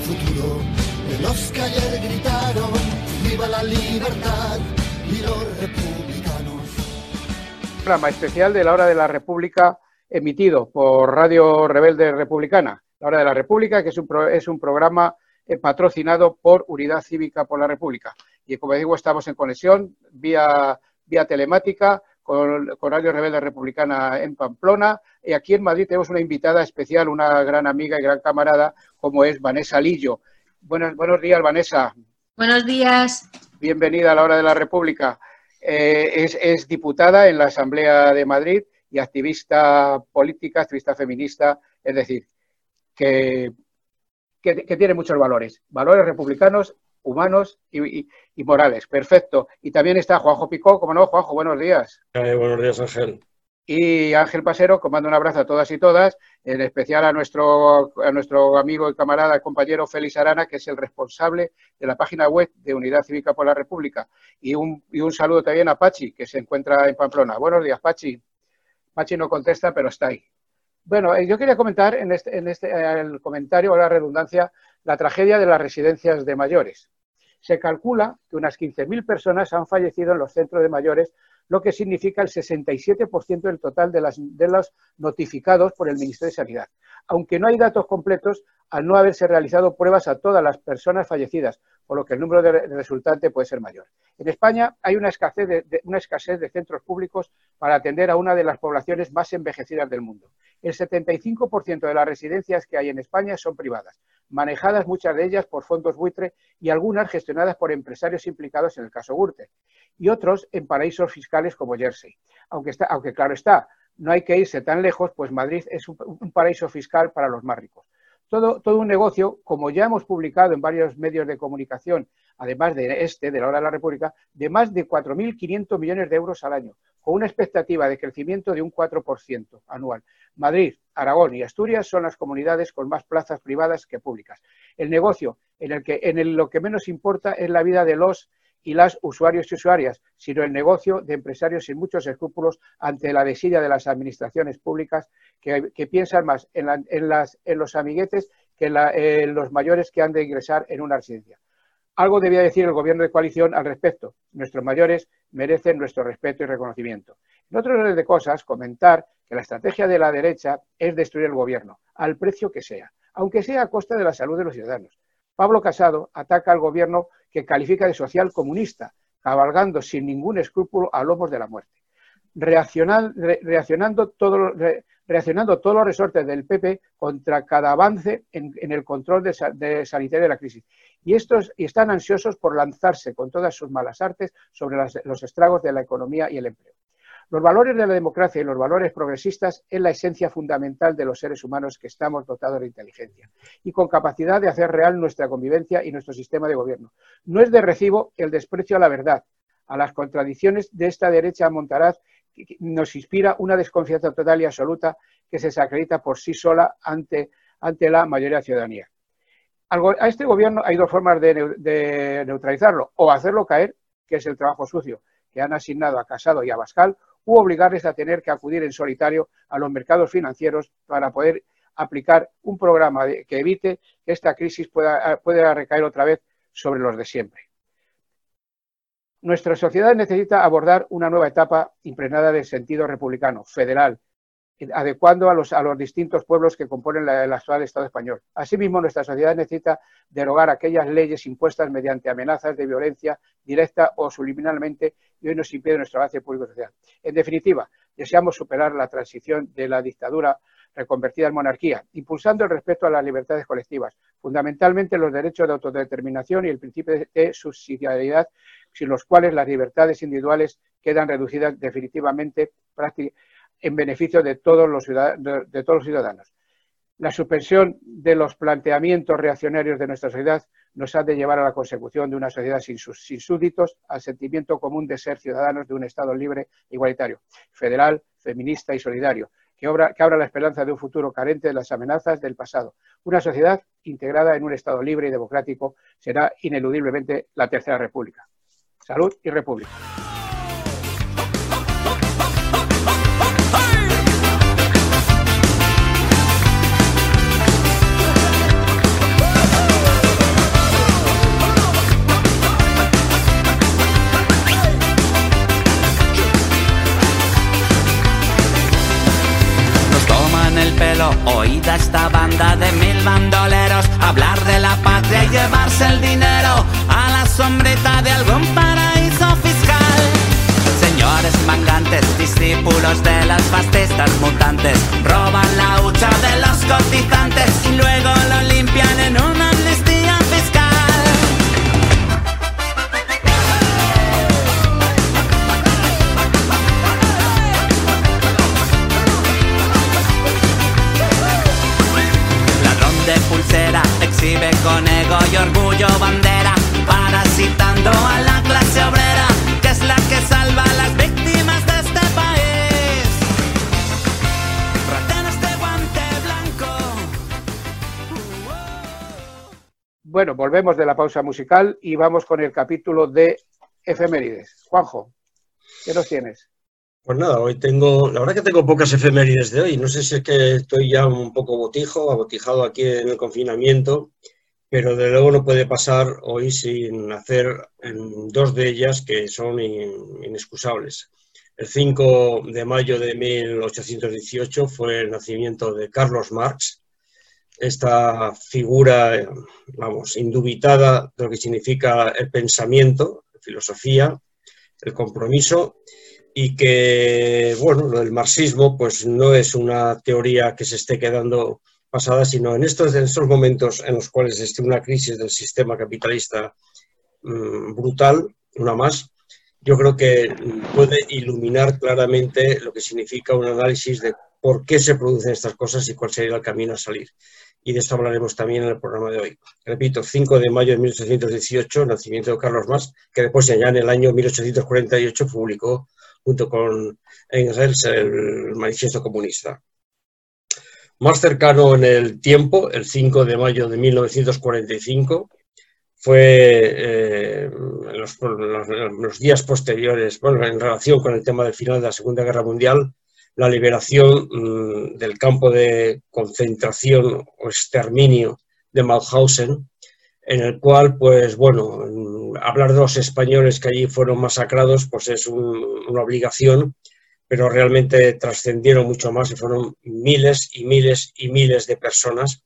futuro los que gritaron, viva la libertad y los republicanos. Programa especial de la hora de la República emitido por Radio Rebelde Republicana. La hora de la República, que es un, es un programa eh, patrocinado por Unidad Cívica por la República. Y como digo, estamos en conexión vía, vía telemática con, Radio Rebelde Republicana en Pamplona. Y aquí en Madrid tenemos una invitada especial, una gran amiga y gran camarada, como es Vanessa Lillo. Buenos, buenos días, Vanessa. Buenos días. Bienvenida a la hora de la República. Eh, es, diputada en la Asamblea de Madrid y activista política, activista feminista, es decir, que, que, tiene muchos valores, valores republicanos, humanos y, morales. Perfecto. Y también está Juanjo Picó, como no, Juanjo, buenos días. buenos días, Ángel. Y Ángel Pasero, comando un abrazo a todas y todas, en especial a nuestro, a nuestro amigo y camarada, compañero Félix Arana, que es el responsable de la página web de Unidad Cívica por la República. Y un, y un saludo también a Pachi, que se encuentra en Pamplona. Buenos días, Pachi. Pachi no contesta, pero está ahí. Bueno, eh, yo quería comentar en este, en este el comentario o la redundancia la tragedia de las residencias de mayores. Se calcula que unas 15.000 personas han fallecido en los centros de mayores, lo que significa el 67% del total de, las, de los notificados por el Ministerio de Sanidad. Aunque no hay datos completos, al no haberse realizado pruebas a todas las personas fallecidas, por lo que el número de resultantes puede ser mayor. En España hay una escasez de centros públicos para atender a una de las poblaciones más envejecidas del mundo. El 75% de las residencias que hay en España son privadas, manejadas muchas de ellas por fondos buitre y algunas gestionadas por empresarios implicados en el caso Gürtel, y otros en paraísos fiscales como Jersey. Aunque, claro está, no hay que irse tan lejos, pues Madrid es un paraíso fiscal para los más ricos todo, todo un negocio, como ya hemos publicado en varios medios de comunicación, además de este, de la hora de la República, de más de 4.500 millones de euros al año, con una expectativa de crecimiento de un 4% anual. Madrid, Aragón y Asturias son las comunidades con más plazas privadas que públicas. El negocio en el que en lo que menos importa es la vida de los y las usuarios y usuarias, sino el negocio de empresarios sin muchos escrúpulos ante la desidia de las administraciones públicas que, piensan más en, las, en, los amiguetes que en, los mayores que han de ingresar en una residencia. Algo debía decir el gobierno de coalición al respecto. Nuestros mayores merecen nuestro respeto y reconocimiento. En otro orden de cosas, comentar que la estrategia de la derecha es destruir el gobierno, al precio que sea, aunque sea a costa de la salud de los ciudadanos. Pablo Casado ataca al gobierno que califica de social comunista, cabalgando sin ningún escrúpulo a lomos de la muerte. Reaccionando, reaccionando todos los resortes del PP contra cada avance en, el control de, sanitario de la crisis. Y estos y están ansiosos por lanzarse con todas sus malas artes sobre los estragos de la economía y el empleo. Los valores de la democracia y los valores progresistas es la esencia fundamental de los seres humanos que estamos dotados de inteligencia y con capacidad de hacer real nuestra convivencia y nuestro sistema de gobierno. No es de recibo el desprecio a la verdad, a las contradicciones de esta derecha montaraz nos inspira una desconfianza total y absoluta que se desacredita por sí sola ante, ante la mayoría de la ciudadanía. a este gobierno hay dos formas de, neutralizarlo, o hacerlo caer, que es el trabajo sucio que han asignado a Casado y a Bascal, u obligarles a tener que acudir en solitario a los mercados financieros para poder aplicar un programa que evite que esta crisis pueda, pueda recaer otra vez sobre los de siempre. Nuestra sociedad necesita abordar una nueva etapa impregnada de sentido republicano, federal, adecuando a los, a los distintos pueblos que componen el actual Estado español. Asimismo, nuestra sociedad necesita derogar aquellas leyes impuestas mediante amenazas de violencia directa o subliminalmente y hoy nos impide nuestro avance público-social. En definitiva, deseamos superar la transición de la dictadura reconvertida en monarquía, impulsando el respeto a las libertades colectivas, fundamentalmente los derechos de autodeterminación y el principio de subsidiariedad, sin los cuales las libertades individuales quedan reducidas definitivamente en beneficio de todos los ciudadanos. La suspensión de los planteamientos reaccionarios de nuestra sociedad nos ha de llevar a la consecución de una sociedad sin, súbditos, al sentimiento común de ser ciudadanos de un Estado libre igualitario, federal, feminista y solidario, que, que abra la esperanza de un futuro carente de las amenazas del pasado. Una sociedad integrada en un Estado libre y democrático será ineludiblemente la Tercera República. Salud y República. Oída esta banda de mil bandoleros hablar de la patria y llevarse el dinero a la sombrita de algún paraíso fiscal. Señores mangantes, discípulos de las fascistas mutantes, roban la hucha de los cotizantes y luego lo limpian en una con ego y orgullo bandera, parasitando a la clase obrera, que es la que salva a las víctimas de este país. Rateros de guante blanco. Bueno, volvemos de la pausa musical y vamos con el capítulo de efemérides. Juanjo, ¿qué nos tienes? Pues nada, hoy tengo, la verdad que tengo pocas efemérides de hoy. No sé si es que estoy ya un poco botijo, abotijado aquí en el confinamiento, pero de luego no puede pasar hoy sin hacer dos de ellas que son in- inexcusables. El 5 de mayo de 1818 fue el nacimiento de Carlos Marx, esta figura, vamos, indubitada de lo que significa el pensamiento, filosofía, el compromiso y que, bueno, del marxismo pues no es una teoría que se esté quedando pasada, sino en estos, en momentos en los cuales existe una crisis del sistema capitalista mm, brutal, una más, yo creo que puede iluminar claramente lo que significa un análisis de por qué se producen estas cosas y cuál sería el camino a salir. Y de esto hablaremos también en el programa de hoy. Repito, 5 de mayo de 1818, nacimiento de Carlos Marx, que después ya en el año 1848 publicó junto con Engels el manifiesto comunista. Más cercano en el tiempo, el 5 de mayo de 1945, fue eh, en, los, los- días posteriores, bueno, en relación con el tema del final de la Segunda Guerra Mundial, la liberación mm, del campo de concentración o exterminio de Mauthausen, en el cual, pues bueno, mm, hablar de los españoles que allí fueron masacrados, pues es un- una obligación, pero realmente trascendieron mucho más y fueron miles y miles y miles de personas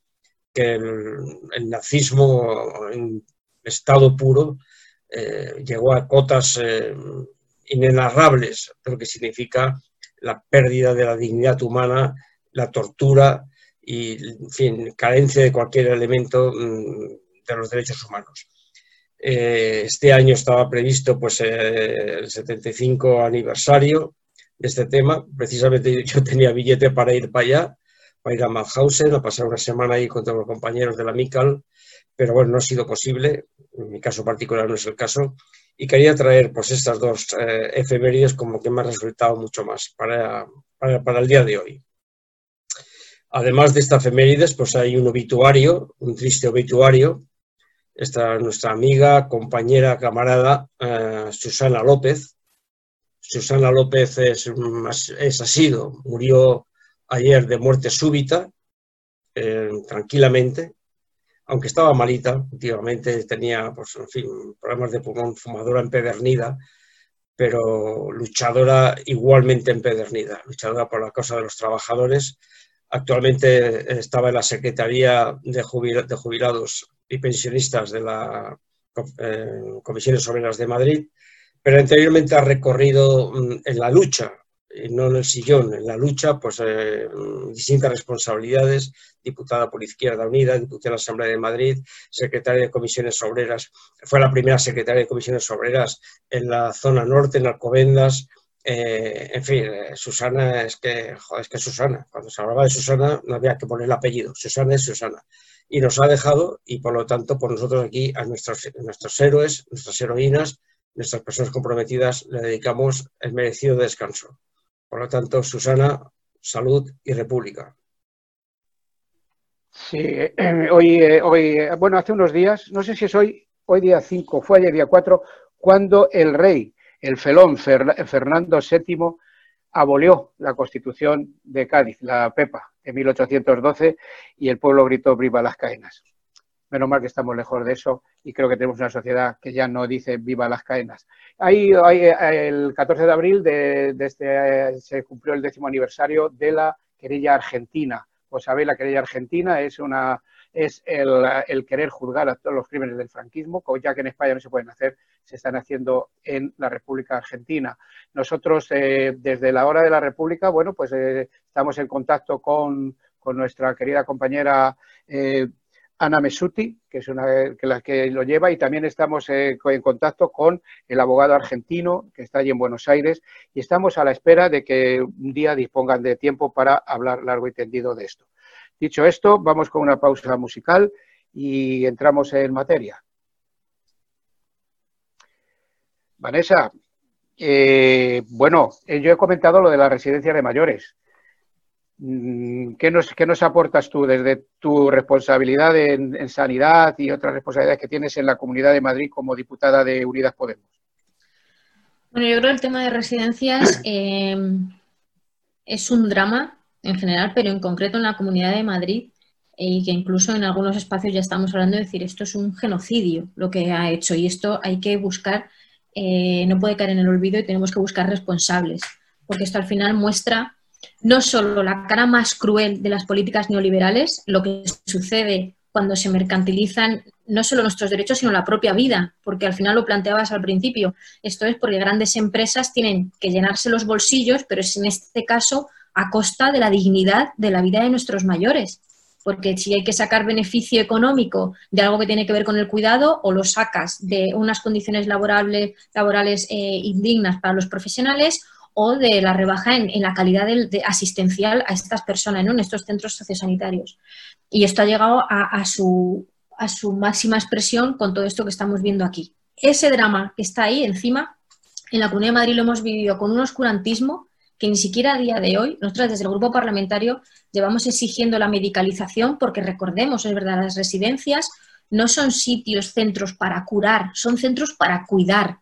que el, el nazismo en estado puro eh, llegó a cotas eh, inenarrables lo que significa la pérdida de la dignidad humana, la tortura y, en fin, carencia de cualquier elemento mm, de los derechos humanos. Eh, este año estaba previsto pues, el 75 aniversario este tema. Precisamente yo tenía billete para ir para allá, para ir a Mauthausen, a pasar una semana ahí con todos los compañeros de la MICAL, pero bueno, no ha sido posible. En mi caso particular no es el caso. Y quería traer pues estas dos eh, efemérides como que me ha resultado mucho más para, para, el día de hoy. Además de esta efemérides, pues hay un obituario, un triste obituario. Esta nuestra amiga, compañera, camarada, eh, Susana López. Susana López es, es, ha sido, murió ayer de muerte súbita, eh, tranquilamente, aunque estaba malita, últimamente tenía, pues, fin, problemas de pulmón, fumadora empedernida, pero luchadora igualmente empedernida, luchadora por la causa de los trabajadores. Actualmente estaba en la Secretaría de Jubilados y Pensionistas de la eh, Comisiones Obreras de Madrid, pero anteriormente ha recorrido mm, en la lucha, no en el sillón, en la lucha, pues eh, distintas responsabilidades, diputada por Izquierda Unida, diputada de la Asamblea de Madrid, secretaria de Comisiones Obreras, fue la primera secretaria de Comisiones Obreras en la zona norte, en Alcobendas, eh, en fin, eh, Susana es que, joder, es que Susana, cuando se hablaba de Susana no había que poner el apellido, Susana es Susana. Y nos ha dejado, y por lo tanto, por nosotros aquí, a nuestros, nuestros héroes, nuestras heroínas, nuestras personas comprometidas, le dedicamos el merecido descanso. Por lo tanto, Susana, salud y república. Sí, eh, hoy, eh, hoy, bueno, hace unos días, no sé si es hoy, hoy día 5, fue ayer día 4, cuando el rey, el felón Fer, Fernando VII, abolió la constitución de Cádiz, la PEPA, de 1812, y el pueblo gritó viva las caenas. Menos mal que estamos lejos de eso y creo que tenemos una sociedad que ya no dice viva las caenas. Ahí, ahí el 14 de abril de, este, se cumplió el décimo aniversario de la querella argentina Pues sabéis, la querella argentina es una es el, querer juzgar a todos los crímenes del franquismo, ya que en España no se pueden hacer, se están haciendo en la República Argentina. Nosotros, eh, desde la hora de la República, bueno, pues eh, estamos en contacto con, nuestra querida compañera eh, Ana Mesuti, que es una que la que lo lleva, y también estamos en contacto con el abogado argentino que está allí en Buenos Aires, y estamos a la espera de que un día dispongan de tiempo para hablar largo y tendido de esto. Dicho esto, vamos con una pausa musical y entramos en materia. Vanessa, eh, bueno, eh, yo he comentado lo de la residencia de mayores. Mm, ¿Qué nos, nos aportas tú desde tu responsabilidad en, sanidad y otras responsabilidades que tienes en la Comunidad de Madrid como diputada de Unidas Podemos? Bueno, yo creo que el tema de residencias eh, es un drama en general, pero en concreto en la Comunidad de Madrid, eh, y que incluso en algunos espacios ya estamos hablando de decir esto es un genocidio lo que ha hecho y esto hay que buscar, eh, no puede caer en el olvido y tenemos que buscar responsables, porque esto al final muestra no solo la cara más cruel de las políticas neoliberales, lo que sucede cuando se mercantilizan no solo nuestros derechos, sino la propia vida, porque al final lo planteabas al principio. Esto es porque grandes empresas tienen que llenarse los bolsillos, pero es en este caso a costa de la dignidad de la vida de nuestros mayores. Porque si hay que sacar beneficio económico de algo que tiene que ver con el cuidado, o lo sacas de unas condiciones laborales eh, indignas para los profesionales, o de la rebaja en, la calidad de, asistencial a estas personas, ¿no? en estos centros sociosanitarios. Y esto ha llegado a, su, a su máxima expresión con todo esto que estamos viendo aquí. Ese drama que está ahí encima, en la Comunidad de Madrid lo hemos vivido con un oscurantismo que ni siquiera a día de hoy, nosotros desde el grupo parlamentario llevamos exigiendo la medicalización porque recordemos, es verdad, las residencias no son sitios, centros para curar, son centros para cuidar.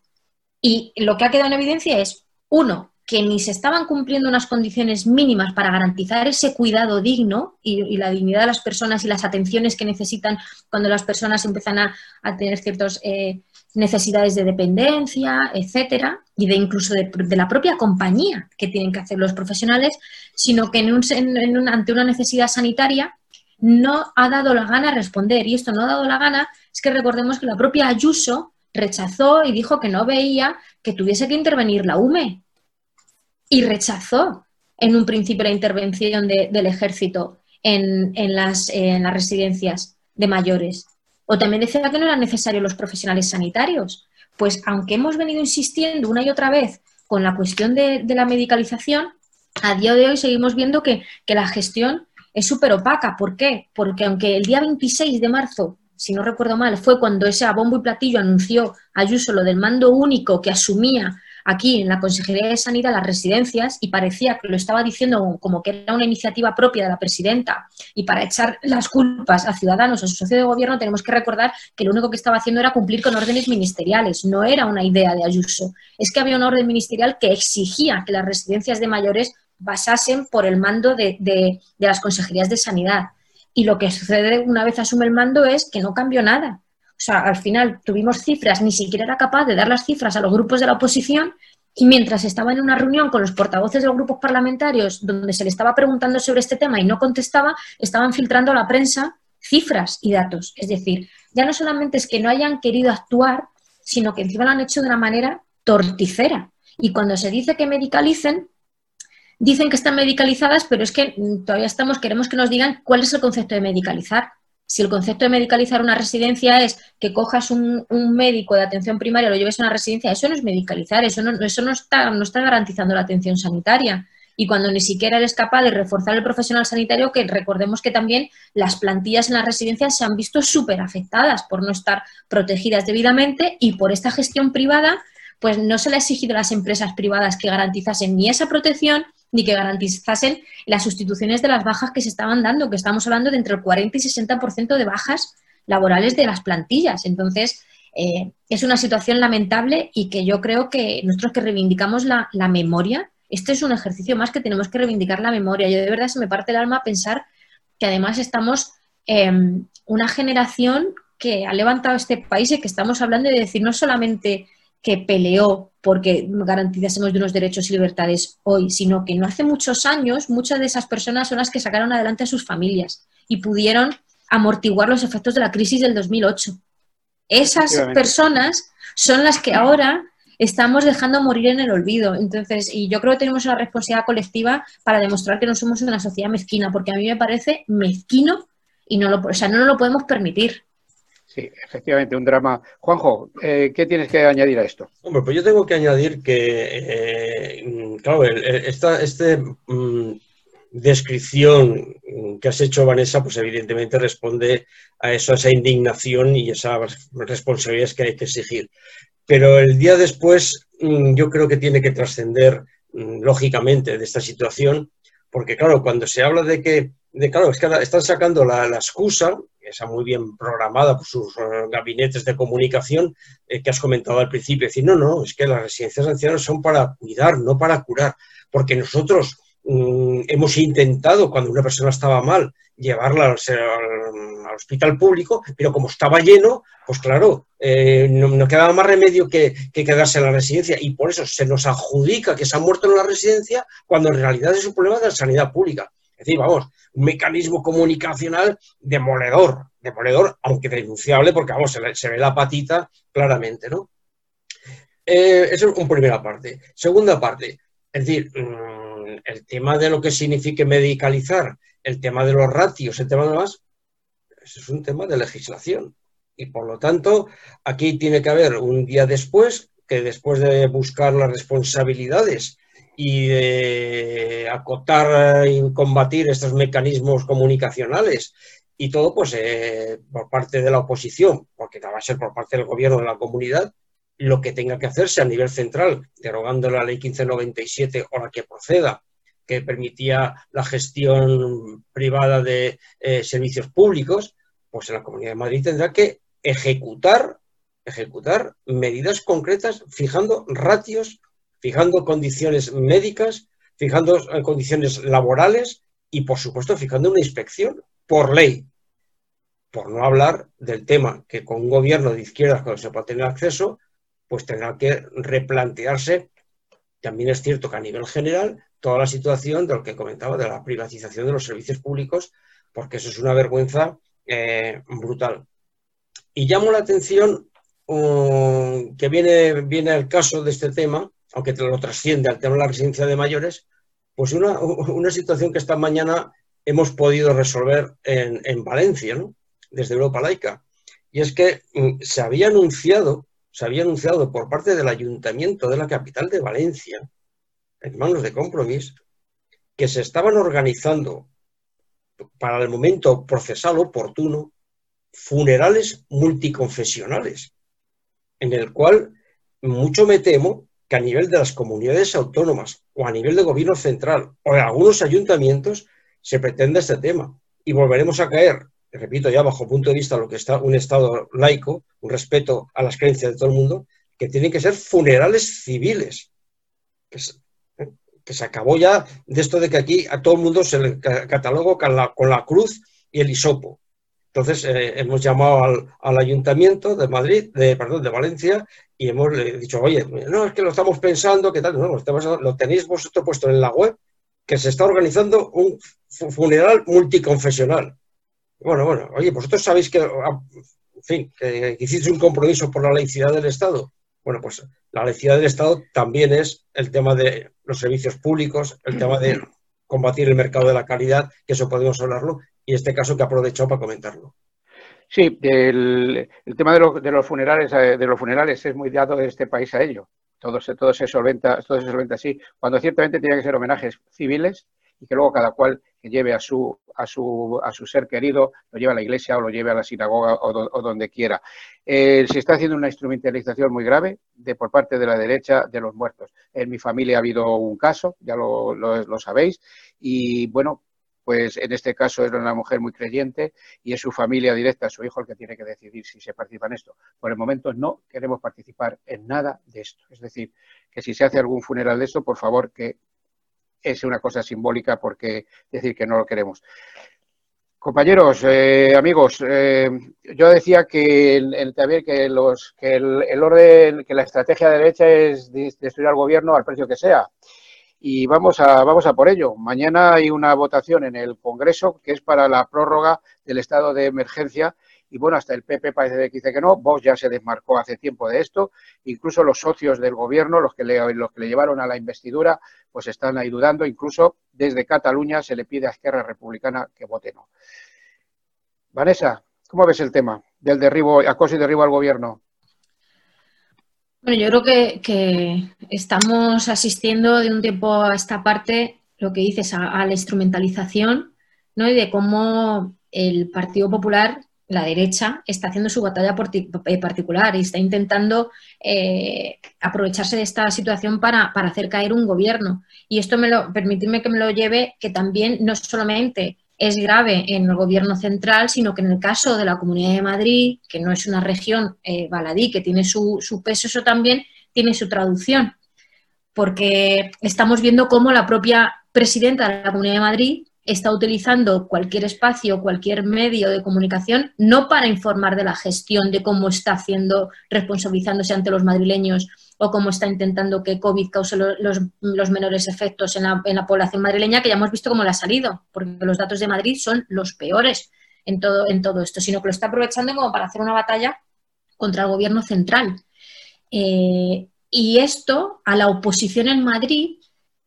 Y lo que ha quedado en evidencia es, uno, que ni se estaban cumpliendo unas condiciones mínimas para garantizar ese cuidado digno y, la dignidad de las personas y las atenciones que necesitan cuando las personas empiezan a, tener ciertas eh, necesidades de dependencia, etcétera, y de incluso de, la propia compañía que tienen que hacer los profesionales, sino que ante una necesidad sanitaria no ha dado la gana responder. Y esto no ha dado la gana es que recordemos que la propia Ayuso rechazó y dijo que no veía que tuviese que intervenir la UME y rechazó en un principio la intervención del ejército en, las, en, las, residencias de mayores. O también decía que no eran necesarios los profesionales sanitarios. Pues aunque hemos venido insistiendo una y otra vez con la cuestión de, la medicalización, a día de hoy seguimos viendo que, que la gestión es súper opaca. ¿Por qué? Porque aunque el día 26 de marzo, si no recuerdo mal, fue cuando ese a bombo y platillo anunció Ayuso lo del mando único que asumía aquí en la Consejería de Sanidad las residencias y parecía que lo estaba diciendo como que era una iniciativa propia de la presidenta y para echar las culpas a ciudadanos, a su socio de gobierno, tenemos que recordar que lo único que estaba haciendo era cumplir con órdenes ministeriales, no era una idea de Ayuso. Es que había un orden ministerial que exigía que las residencias de mayores basasen por el mando de, de las consejerías de sanidad. Y lo que sucede una vez asume el mando es que no cambió nada. O sea, al final tuvimos cifras, ni siquiera era capaz de dar las cifras a los grupos de la oposición y mientras estaba en una reunión con los portavoces de los grupos parlamentarios donde se le estaba preguntando sobre este tema y no contestaba, estaban filtrando a la prensa cifras y datos. Es decir, ya no solamente es que no hayan querido actuar, sino que encima lo han hecho de una manera torticera. Y cuando se dice que medicalicen, dicen que están medicalizadas, pero es que todavía estamos, queremos que nos digan cuál es el concepto de medicalizar. Si el concepto de medicalizar una residencia es que cojas un, médico de atención primaria, lo lleves a una residencia, eso no es medicalizar, eso no, eso no, está, no está garantizando la atención sanitaria. Y cuando ni siquiera eres capaz de reforzar el profesional sanitario, que recordemos que también las plantillas en las residencias se han visto súper afectadas por no estar protegidas debidamente y por esta gestión privada, pues no se le ha exigido a las empresas privadas que garantizasen ni esa protección ni que garantizasen las sustituciones de las bajas que se estaban dando, que estamos hablando de entre el 40 y 60% de bajas laborales de las plantillas. Entonces, eh, es una situación lamentable y que yo creo que nosotros que reivindicamos la, memoria, este es un ejercicio más que tenemos que reivindicar la memoria. Yo de verdad se me parte el alma pensar que además estamos em, una generación que ha levantado este país y que estamos hablando de decir no solamente que peleó porque garantizásemos de unos derechos y libertades hoy, sino que no hace muchos años muchas de esas personas son las que sacaron adelante a sus familias y pudieron amortiguar los efectos de la crisis del 2008. Esas personas son las que ahora estamos dejando morir en el olvido. Entonces, y yo creo que tenemos una responsabilidad colectiva para demostrar que no somos una sociedad mezquina, porque a mí me parece mezquino y no lo, o sea, no nos lo podemos permitir. Sí, efectivamente, un drama. Juanjo, eh, ¿qué tienes que añadir a esto? Hombre, pues yo tengo que añadir que, eh, claro, esta este, mm, descripción que has hecho, Vanessa, pues evidentemente responde a eso, a esa indignación y esas responsabilidades que hay que exigir. Pero el día después mm, yo creo que tiene que trascender, mm, lógicamente, de esta situación, porque claro, cuando se habla de que, de, claro, es que están sacando la, la excusa esa muy bien programada por sus eh, gabinetes de comunicación eh, que has comentado al principio. decir, no, no, es que las residencias de ancianos son para cuidar, no para curar, porque nosotros mm, hemos intentado, cuando una persona estaba mal, llevarla al, hospital público, pero como estaba lleno, pues claro, eh, no, quedaba más remedio que, que, quedarse en la residencia y por eso se nos adjudica que se ha muerto en la residencia cuando en realidad es un problema de la sanidad pública. Es decir, vamos, un mecanismo comunicacional demoledor, demoledor, aunque denunciable, porque vamos, se, ve la patita claramente, ¿no? Eh, eso es una primera parte. Segunda parte, es decir, mm, el tema de lo que signifique medicalizar, el tema de los ratios, el tema de más, es un tema de legislación. Y por lo tanto, aquí tiene que haber un día después, que después de buscar las responsabilidades y de acotar y combatir estos mecanismos comunicacionales. Y todo pues eh, por parte de la oposición, porque va a ser por parte del gobierno de la comunidad, lo que tenga que hacerse a nivel central, derogando la ley 1597 o la que proceda, que permitía la gestión privada de eh, servicios públicos, pues la Comunidad de Madrid tendrá que ejecutar, ejecutar medidas concretas fijando ratios fijando condiciones médicas, fijando eh, condiciones laborales y, por supuesto, fijando una inspección por ley. Por no hablar del tema que con un gobierno de izquierdas, cuando se pueda tener acceso, pues tendrá que replantearse. También es cierto que a nivel general, toda la situación de lo que comentaba de la privatización de los servicios públicos, porque eso es una vergüenza eh, brutal. Y llamo la atención um, que viene, viene el caso de este tema, aunque te lo trasciende al tema de la residencia de mayores, pues una, situación que esta mañana hemos podido resolver en, en Valencia, ¿no? desde Europa Laica. Y es que mm, se había anunciado, se había anunciado por parte del ayuntamiento de la capital de Valencia, en manos de compromiso, que se estaban organizando para el momento procesal oportuno funerales multiconfesionales, en el cual mucho me temo que a nivel de las comunidades autónomas o a nivel de gobierno central o de algunos ayuntamientos se pretende este tema. Y volveremos a caer, repito ya bajo punto de vista lo que está un Estado laico, un respeto a las creencias de todo el mundo, que tienen que ser funerales civiles. Que se, que se acabó ya de esto de que aquí a todo el mundo se le cataloga con la, con la cruz y el hisopo. Entonces eh, hemos llamado al, ayuntamiento de Madrid, de, perdón, de Valencia, y hemos dicho, oye, no, es que lo estamos pensando, ¿qué tal? No, lo, tenéis vosotros puesto en la web, que se está organizando un funeral multiconfesional. Bueno, bueno, oye, vosotros sabéis que, ah, en fin, que, hiciste un compromiso por la laicidad del Estado. Bueno, pues la laicidad del Estado también es el tema de los servicios públicos, el tema de combatir el mercado de la calidad, que eso podemos hablarlo, y este caso que aprovecho para comentarlo. Sí, el, tema de, de, los funerales, eh, de los funerales es muy dado de este país a ello. Todo se, todo se solventa, todo se solventa así, cuando ciertamente tiene que ser homenajes civiles y que luego cada cual que lleve a su, a su, a su ser querido, lo lleve a la iglesia o lo lleve a la sinagoga o, donde quiera. Eh, se está haciendo una instrumentalización muy grave de por parte de la derecha de los muertos. En mi familia ha habido un caso, ya lo, lo sabéis, y bueno, pues en este caso era una mujer muy creyente y es su familia directa, su hijo el que tiene que decidir si se participa en esto. Por el momento no queremos participar en nada de esto. Es decir, que si se hace algún funeral de esto, por favor que es una cosa simbólica porque decir que no lo queremos. Compañeros, eh, amigos, eh, yo decía que, el, también que, los, que el, orden, que la estrategia de derecha es destruir al gobierno al precio que sea. Y vamos a, vamos a por ello. Mañana hay una votación en el Congreso que es para la prórroga del estado de emergencia y bueno, hasta el PP parece que dice que no, Vox ya se desmarcó hace tiempo de esto, incluso los socios del gobierno, los que le, los que le llevaron a la investidura, pues están ahí dudando, incluso desde Cataluña se le pide a Esquerra Republicana que vote no. Vanessa, ¿cómo ves el tema del derribo, acoso y derribo al gobierno? Bueno, yo creo que, estamos asistiendo de un tiempo a esta parte, lo que dices, a, a la instrumentalización, ¿no? Y de cómo el Partido Popular la derecha está haciendo su batalla eh, particular y está intentando eh, aprovecharse de esta situación para, hacer caer un gobierno. Y esto me lo, permitidme que me lo lleve, que también no solamente es grave en el gobierno central, sino que en el caso de la Comunidad de Madrid, que no es una región eh, baladí, que tiene su, su peso, eso también tiene su traducción. Porque estamos viendo cómo la propia presidenta de la Comunidad de Madrid está utilizando cualquier espacio, cualquier medio de comunicación, no para informar de la gestión, de cómo está haciendo, responsabilizándose ante los madrileños o cómo está intentando que COVID cause los, menores efectos en la, población madrileña, que ya hemos visto cómo le ha salido, porque los datos de Madrid son los peores en todo, esto, sino que lo está aprovechando como para hacer una batalla contra el gobierno central. Eh, y esto a la oposición en Madrid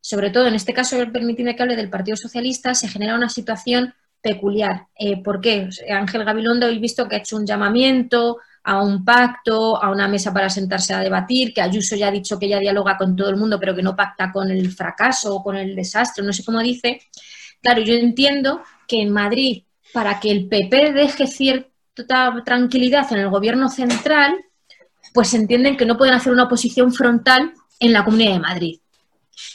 sobre todo en este caso, permitidme que hable del Partido Socialista, se genera una situación peculiar. Eh, ¿Por qué? Ángel Gabilondo, he visto que ha hecho un llamamiento a un pacto, a una mesa para sentarse a debatir, que Ayuso ya ha dicho que ya dialoga con todo el mundo, pero que no pacta con el fracaso o con el desastre, no sé cómo dice. Claro, yo entiendo que en Madrid, para que el PP deje cierta tranquilidad en el gobierno central, pues entienden que no pueden hacer una oposición frontal en la Comunidad de Madrid.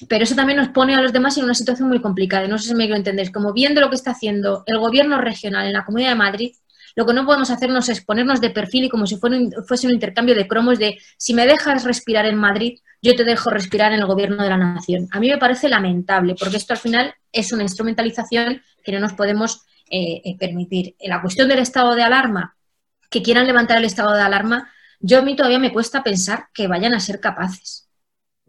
Pero eso también nos pone a los demás en una situación muy complicada. No sé si me quiero entender. Como viendo lo que está haciendo el gobierno regional en la Comunidad de Madrid, lo que no podemos hacernos es ponernos de perfil y como si fuese un intercambio de cromos de si me dejas respirar en Madrid, yo te dejo respirar en el gobierno de la nación. A mí me parece lamentable porque esto al final es una instrumentalización que no nos podemos eh, eh, permitir. La cuestión del estado de alarma, que quieran levantar el estado de alarma, yo a mí todavía me cuesta pensar que vayan a ser capaces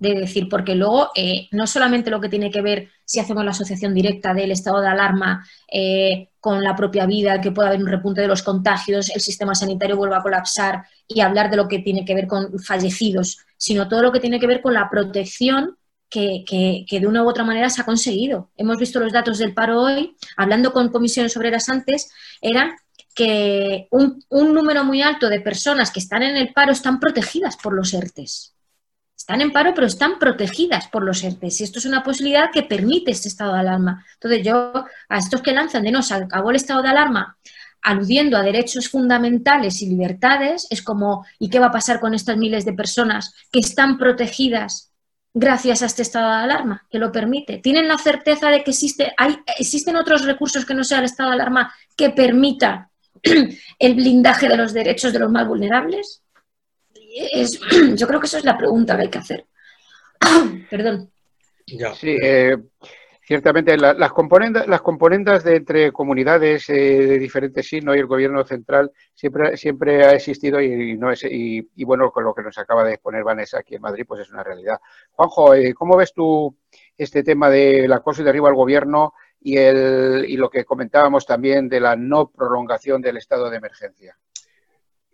de decir, porque luego eh, no solamente lo que tiene que ver si hacemos la asociación directa del estado de alarma eh, con la propia vida, que pueda haber un repunte de los contagios, el sistema sanitario vuelva a colapsar y hablar de lo que tiene que ver con fallecidos, sino todo lo que tiene que ver con la protección que, de una u otra manera se ha conseguido. Hemos visto los datos del paro hoy, hablando con comisiones obreras antes, era que un, un número muy alto de personas que están en el paro están protegidas por los ERTES están en paro, pero están protegidas por los ERTES. Y esto es una posibilidad que permite este estado de alarma. Entonces, yo a estos que lanzan de no, se acabó el estado de alarma aludiendo a derechos fundamentales y libertades, es como, ¿y qué va a pasar con estas miles de personas que están protegidas gracias a este estado de alarma que lo permite? ¿Tienen la certeza de que existe, hay, existen otros recursos que no sea el estado de alarma que permita el blindaje de los derechos de los más vulnerables? yo creo que esa es la pregunta que hay que hacer. Perdón. Sí, eh, ciertamente las, componentes, las componentes de entre comunidades eh, de diferentes signos y el gobierno central siempre, siempre ha existido y, no es, y, bueno, con lo que nos acaba de exponer Vanessa aquí en Madrid, pues es una realidad. Juanjo, eh, ¿cómo ves tú este tema del acoso y derribo al gobierno y, el, y lo que comentábamos también de la no prolongación del estado de emergencia?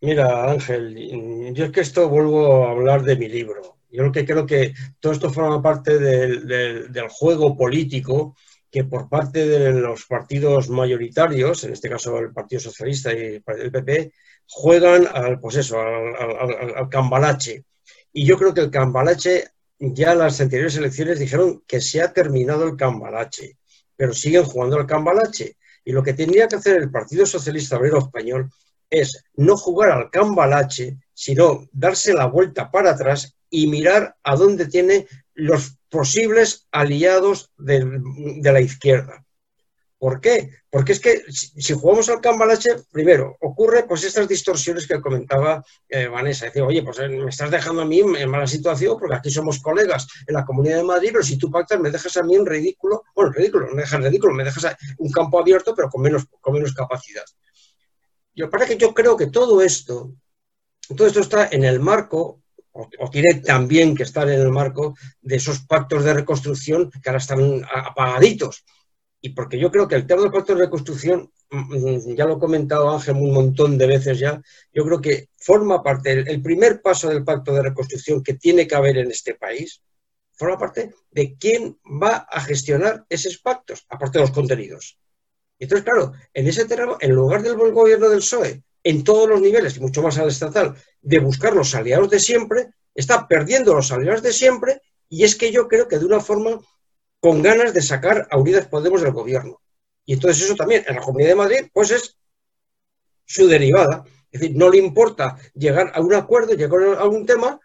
Mira, Ángel, yo es que esto vuelvo a hablar de mi libro. Yo lo que creo que todo esto forma parte del, juego político que por parte de los partidos mayoritarios, en este caso el Partido Socialista y el PP, juegan al, pues eso, al, cambalache. Y yo creo que el cambalache, ya las anteriores elecciones dijeron que se ha terminado el cambalache, pero siguen jugando al cambalache. Y lo que tendría que hacer el Partido Socialista Obrero Español es no jugar al cambalache, sino darse la vuelta para atrás y mirar a dónde tiene los posibles aliados de, la izquierda. ¿Por qué? Porque es que si jugamos al cambalache, primero, ocurre pues estas distorsiones que comentaba eh, Vanessa. Decir, oye, pues eh, me estás dejando a mí en mala situación porque aquí somos colegas en la Comunidad de Madrid, pero si tú pactas me dejas a mí en ridículo, bueno, ridículo, no me dejas ridículo, me dejas un campo abierto pero con menos, con menos capacidad. Yo, para que yo creo que todo esto, todo esto está en el marco o, tiene también que estar en el marco de esos pactos de reconstrucción que ahora están apagaditos y porque yo creo que el tema del pacto de reconstrucción, mm, mm, ya lo ha comentado Ángel un montón de veces ya, yo creo que forma parte, el, primer paso del pacto de reconstrucción que tiene que haber en este país, forma parte de quién va a gestionar esos pactos, aparte de los contenidos. Entonces, claro, en ese terreno, en lugar del buen gobierno del PSOE, en todos los niveles, y mucho más al estatal, de buscar los aliados de siempre, está perdiendo los aliados de siempre, y es que yo creo que de una forma con ganas de sacar a Unidas Podemos del gobierno. Y entonces eso también en la Comunidad de Madrid, pues es su derivada. Es decir, no le importa llegar a un acuerdo, llegar a algún tema,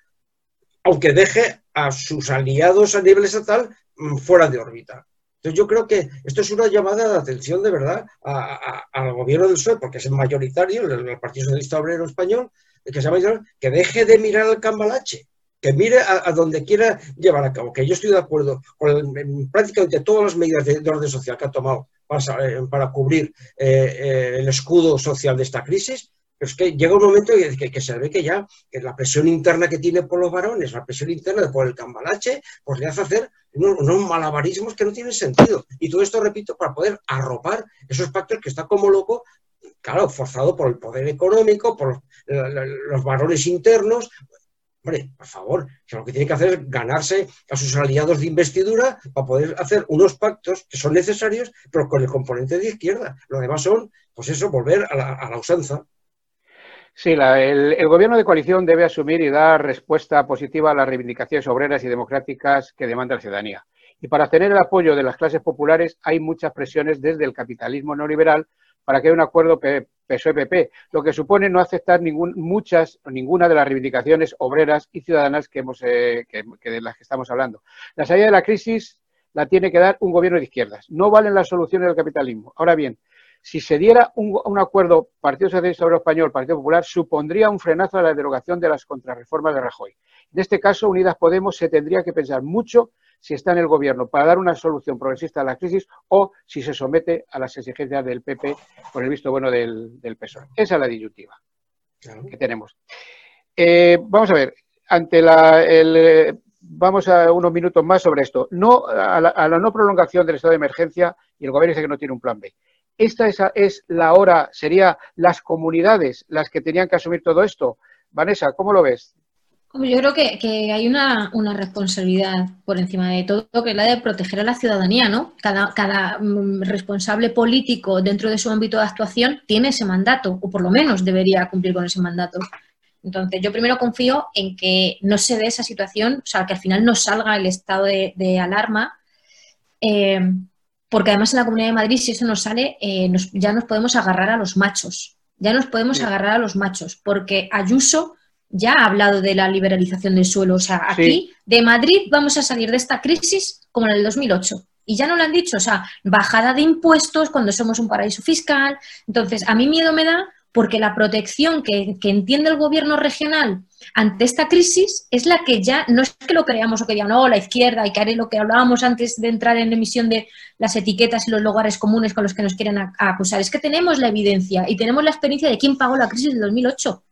aunque deje a sus aliados a nivel estatal mm, fuera de órbita. Entonces yo creo que esto es una llamada de atención de verdad al gobierno del PSOE, porque es el mayoritario, el, Partido Socialista Obrero Español, que, se que deje de mirar al cambalache, que mire a, donde quiera llevar a cabo, que yo estoy de acuerdo con prácticamente todas las medidas de, orden social que ha tomado para, eh, cubrir eh, eh, el escudo social de esta crisis, pero es que llega un momento que, que, se ve que ya la presión interna que tiene por los varones, la presión interna por el cambalache, pues le hace hacer unos, malabarismos que no tienen sentido. Y todo esto, repito, para poder arropar esos pactos que está como loco claro, forzado por el poder económico, por los varones internos, Hombre, por favor, que lo que tiene que hacer es ganarse a sus aliados de investidura para poder hacer unos pactos que son necesarios, pero con el componente de izquierda. Lo demás son, pues eso, volver a la, usanza. Sí, el, gobierno de coalición debe asumir y dar respuesta positiva a las reivindicaciones obreras y democráticas que demanda la ciudadanía. Y para obtener el apoyo de las clases populares hay muchas presiones desde el capitalismo neoliberal para que haya un acuerdo PSOE-PP, lo que supone no aceptar ningún, muchas ninguna de las reivindicaciones obreras y ciudadanas que hemos, eh, de las que estamos hablando. La salida de la crisis la tiene que dar un gobierno de izquierdas. No valen las soluciones del capitalismo. Ahora bien, si se diera un, un, acuerdo Partido Socialista Obrero Español, Partido Popular, supondría un frenazo a la derogación de las contrarreformas de Rajoy. En este caso, Unidas Podemos se tendría que pensar mucho si está en el gobierno para dar una solución progresista a la crisis o si se somete a las exigencias del PP por el visto bueno del, del PSOE. Esa es la disyuntiva que tenemos. Eh, vamos a ver, ante la, el, vamos a unos minutos más sobre esto. No a la, no prolongación del estado de emergencia y el gobierno dice que no tiene un plan B. Esta es, es la hora, sería las comunidades las que tenían que asumir todo esto. Vanessa, ¿cómo lo ves? Yo creo que, hay una, responsabilidad por encima de todo, que es la de proteger a la ciudadanía, ¿no? Cada, cada mm, responsable político dentro de su ámbito de actuación tiene ese mandato, o por lo menos debería cumplir con ese mandato. Entonces, yo primero confío en que no se dé esa situación, o sea, que al final no salga el estado de, alarma, eh, porque además en la Comunidad de Madrid, si eso no sale, eh, ya nos podemos agarrar a los machos, ya nos podemos agarrar a los machos, porque Ayuso ya ha hablado de la liberalización del suelo. O sea, aquí de Madrid vamos a salir de esta crisis como en el 2008. Y ya no lo han dicho, o sea, bajada de impuestos cuando somos un paraíso fiscal. Entonces, a mí miedo me da porque la protección que, entiende el gobierno regional ante esta crisis es la que ya, no es que lo creamos o que digan, no, la izquierda y que haré lo que hablábamos antes de entrar en emisión de las etiquetas y los lugares comunes con los que nos quieren acusar, es que tenemos la evidencia y tenemos la experiencia de quién pagó la crisis del 2008.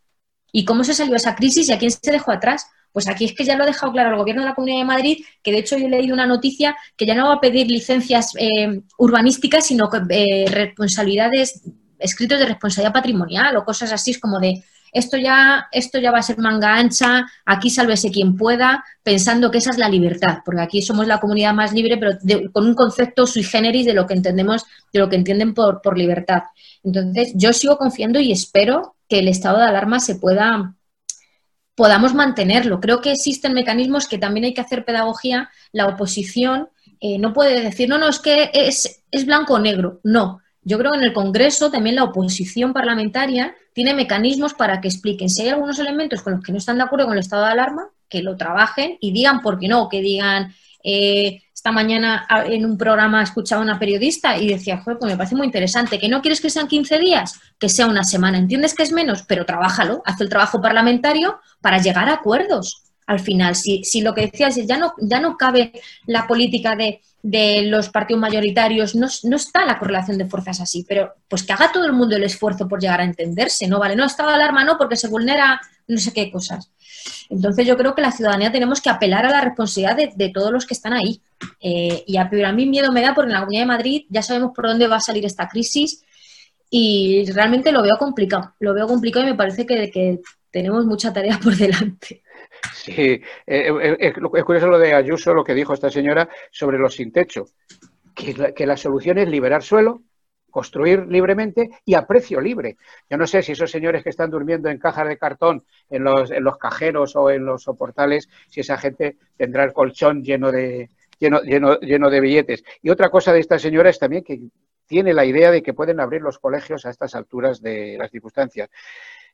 ¿Y cómo se salió esa crisis y a quién se dejó atrás? Pues aquí es que ya lo ha dejado claro el Gobierno de la Comunidad de Madrid, que de hecho yo he leído una noticia que ya no va a pedir licencias eh, urbanísticas, sino eh, responsabilidades, escritos de responsabilidad patrimonial o cosas así, es como de esto ya, esto ya va a ser manga ancha, aquí sálvese quien pueda, pensando que esa es la libertad, porque aquí somos la comunidad más libre, pero con un concepto sui generis de lo que entendemos, de lo que entienden por, por libertad. Entonces, yo sigo confiando y espero que el estado de alarma se pueda podamos mantenerlo. Creo que existen mecanismos que también hay que hacer pedagogía. La oposición eh, no puede decir, no, no, es que es, es blanco o negro. No. Yo creo que en el Congreso también la oposición parlamentaria tiene mecanismos para que expliquen si hay algunos elementos con los que no están de acuerdo con el estado de alarma, que lo trabajen y digan por qué no, que digan, eh, esta mañana en un programa escuchaba a una periodista y decía, joder, pues me parece muy interesante, que no quieres que sean 15 días, que sea una semana. Entiendes que es menos, pero trabájalo, haz el trabajo parlamentario para llegar a acuerdos al final. Si, si lo que decías es ya no, ya no cabe la política de, los partidos mayoritarios, no, no, está la correlación de fuerzas así, pero pues que haga todo el mundo el esfuerzo por llegar a entenderse, ¿no? Vale, no, estado de alarma no, porque se vulnera no sé qué cosas. Entonces yo creo que la ciudadanía tenemos que apelar a la responsabilidad de, todos los que están ahí. Eh, y a, a, mí miedo me da porque en la Comunidad de Madrid ya sabemos por dónde va a salir esta crisis y realmente lo veo complicado. Lo veo complicado y me parece que, que tenemos mucha tarea por delante. Sí, eh, eh, es, curioso lo de Ayuso, lo que dijo esta señora sobre los sin techo, que que la solución es liberar suelo, construir libremente y a precio libre. Yo no sé si esos señores que están durmiendo en cajas de cartón en los, en los cajeros o en los soportales, si esa gente tendrá el colchón lleno de, lleno, lleno, lleno de billetes. Y otra cosa de esta señora es también que tiene la idea de que pueden abrir los colegios a estas alturas de las circunstancias.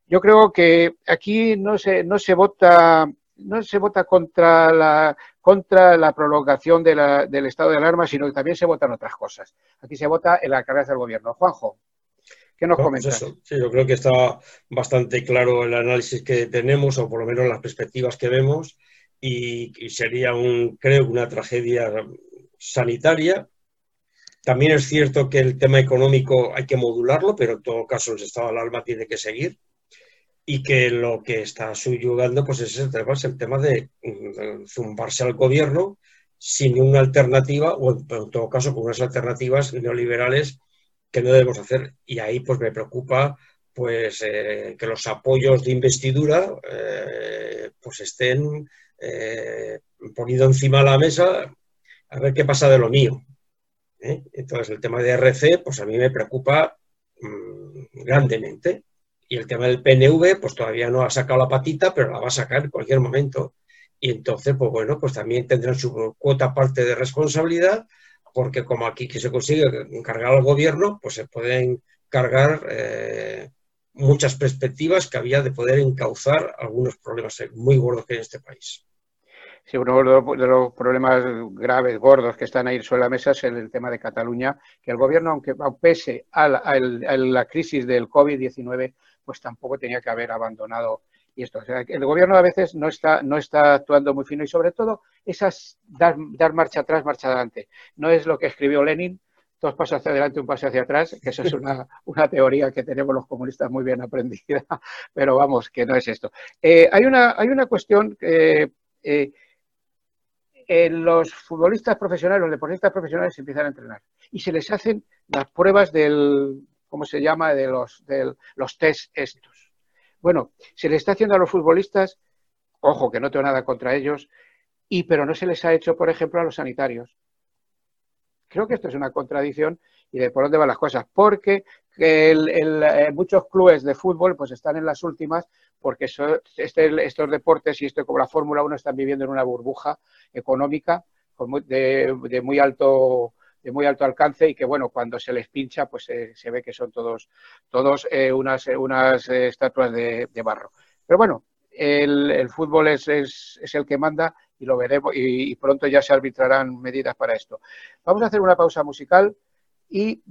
Yo creo que aquí no se, no se vota no se vota contra la, contra la prolongación de la, del estado de alarma, sino que también se votan otras cosas. Aquí se vota en la cabeza del gobierno. Juanjo, ¿qué nos pues comentas? sí, yo creo que está bastante claro el análisis que tenemos, o por lo menos las perspectivas que vemos, y, y sería, un, creo, una tragedia sanitaria también es cierto que el tema económico hay que modularlo, pero en todo caso el estado de alarma tiene que seguir y que lo que está subyugando pues es el tema, es el tema de, zumbarse al gobierno sin una alternativa o en, todo caso con unas alternativas neoliberales que no debemos hacer. Y ahí pues me preocupa pues eh, que los apoyos de investidura eh, pues estén eh, poniendo encima de la mesa a ver qué pasa de lo mío entonces el tema de RC pues a mí me preocupa mm, grandemente y el tema del PNV, pues todavía no ha sacado la patita, pero la va a sacar en cualquier momento. Y entonces, pues bueno, pues también tendrán su cuota parte de responsabilidad, porque como aquí que se consigue encargar al gobierno, pues se pueden cargar eh, muchas perspectivas que había de poder encauzar algunos problemas muy gordos que hay en este país. Sí, uno de los problemas graves, gordos que están ahí sobre la mesa es el, tema de Cataluña, que el gobierno, aunque pese a la, a la crisis del COVID-19, pues tampoco tenía que haber abandonado y esto. O sea, el gobierno a veces no está, no está actuando muy fino y sobre todo esas dar, marcha atrás, marcha adelante. No es lo que escribió Lenin, dos pasos hacia adelante, un paso hacia atrás, que eso es una, una teoría que tenemos los comunistas muy bien aprendida, pero vamos, que no es esto. Eh, hay, una, hay una cuestión eh, los futbolistas profesionales, los deportistas profesionales se empiezan a entrenar y se les hacen las pruebas del, ¿cómo se llama?, de los, de los test estos. Bueno, se le está haciendo a los futbolistas, ojo, que no tengo nada contra ellos, y pero no se les ha hecho, por ejemplo, a los sanitarios. Creo que esto es una contradicción y de por dónde van las cosas, porque eh, muchos clubes de fútbol pues están en las últimas porque este, estos deportes y esto como la Fórmula 1 están viviendo en una burbuja económica de muy alto de muy alto alcance y que, bueno, cuando se les pincha, pues eh, se ve que son todos, todos eh, unas, unas eh, estatuas de, barro. Pero bueno, el, fútbol es, es, el que manda y lo veremos y, pronto ya se arbitrarán medidas para esto. Vamos a hacer una pausa musical y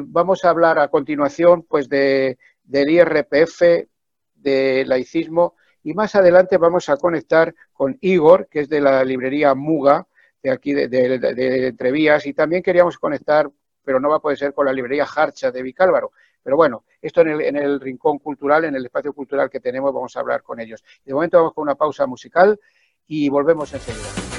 vamos a hablar a continuación pues de, del IRPF, de laicismo y más adelante vamos a conectar con Igor, que es de la librería Muga, de aquí de, Entrevías y también queríamos conectar, pero no va a poder ser con la librería Harcha de Vicálvaro. Pero bueno, esto en el, en el rincón cultural, en el espacio cultural que tenemos, vamos a hablar con ellos. De momento vamos con una pausa musical y volvemos enseguida.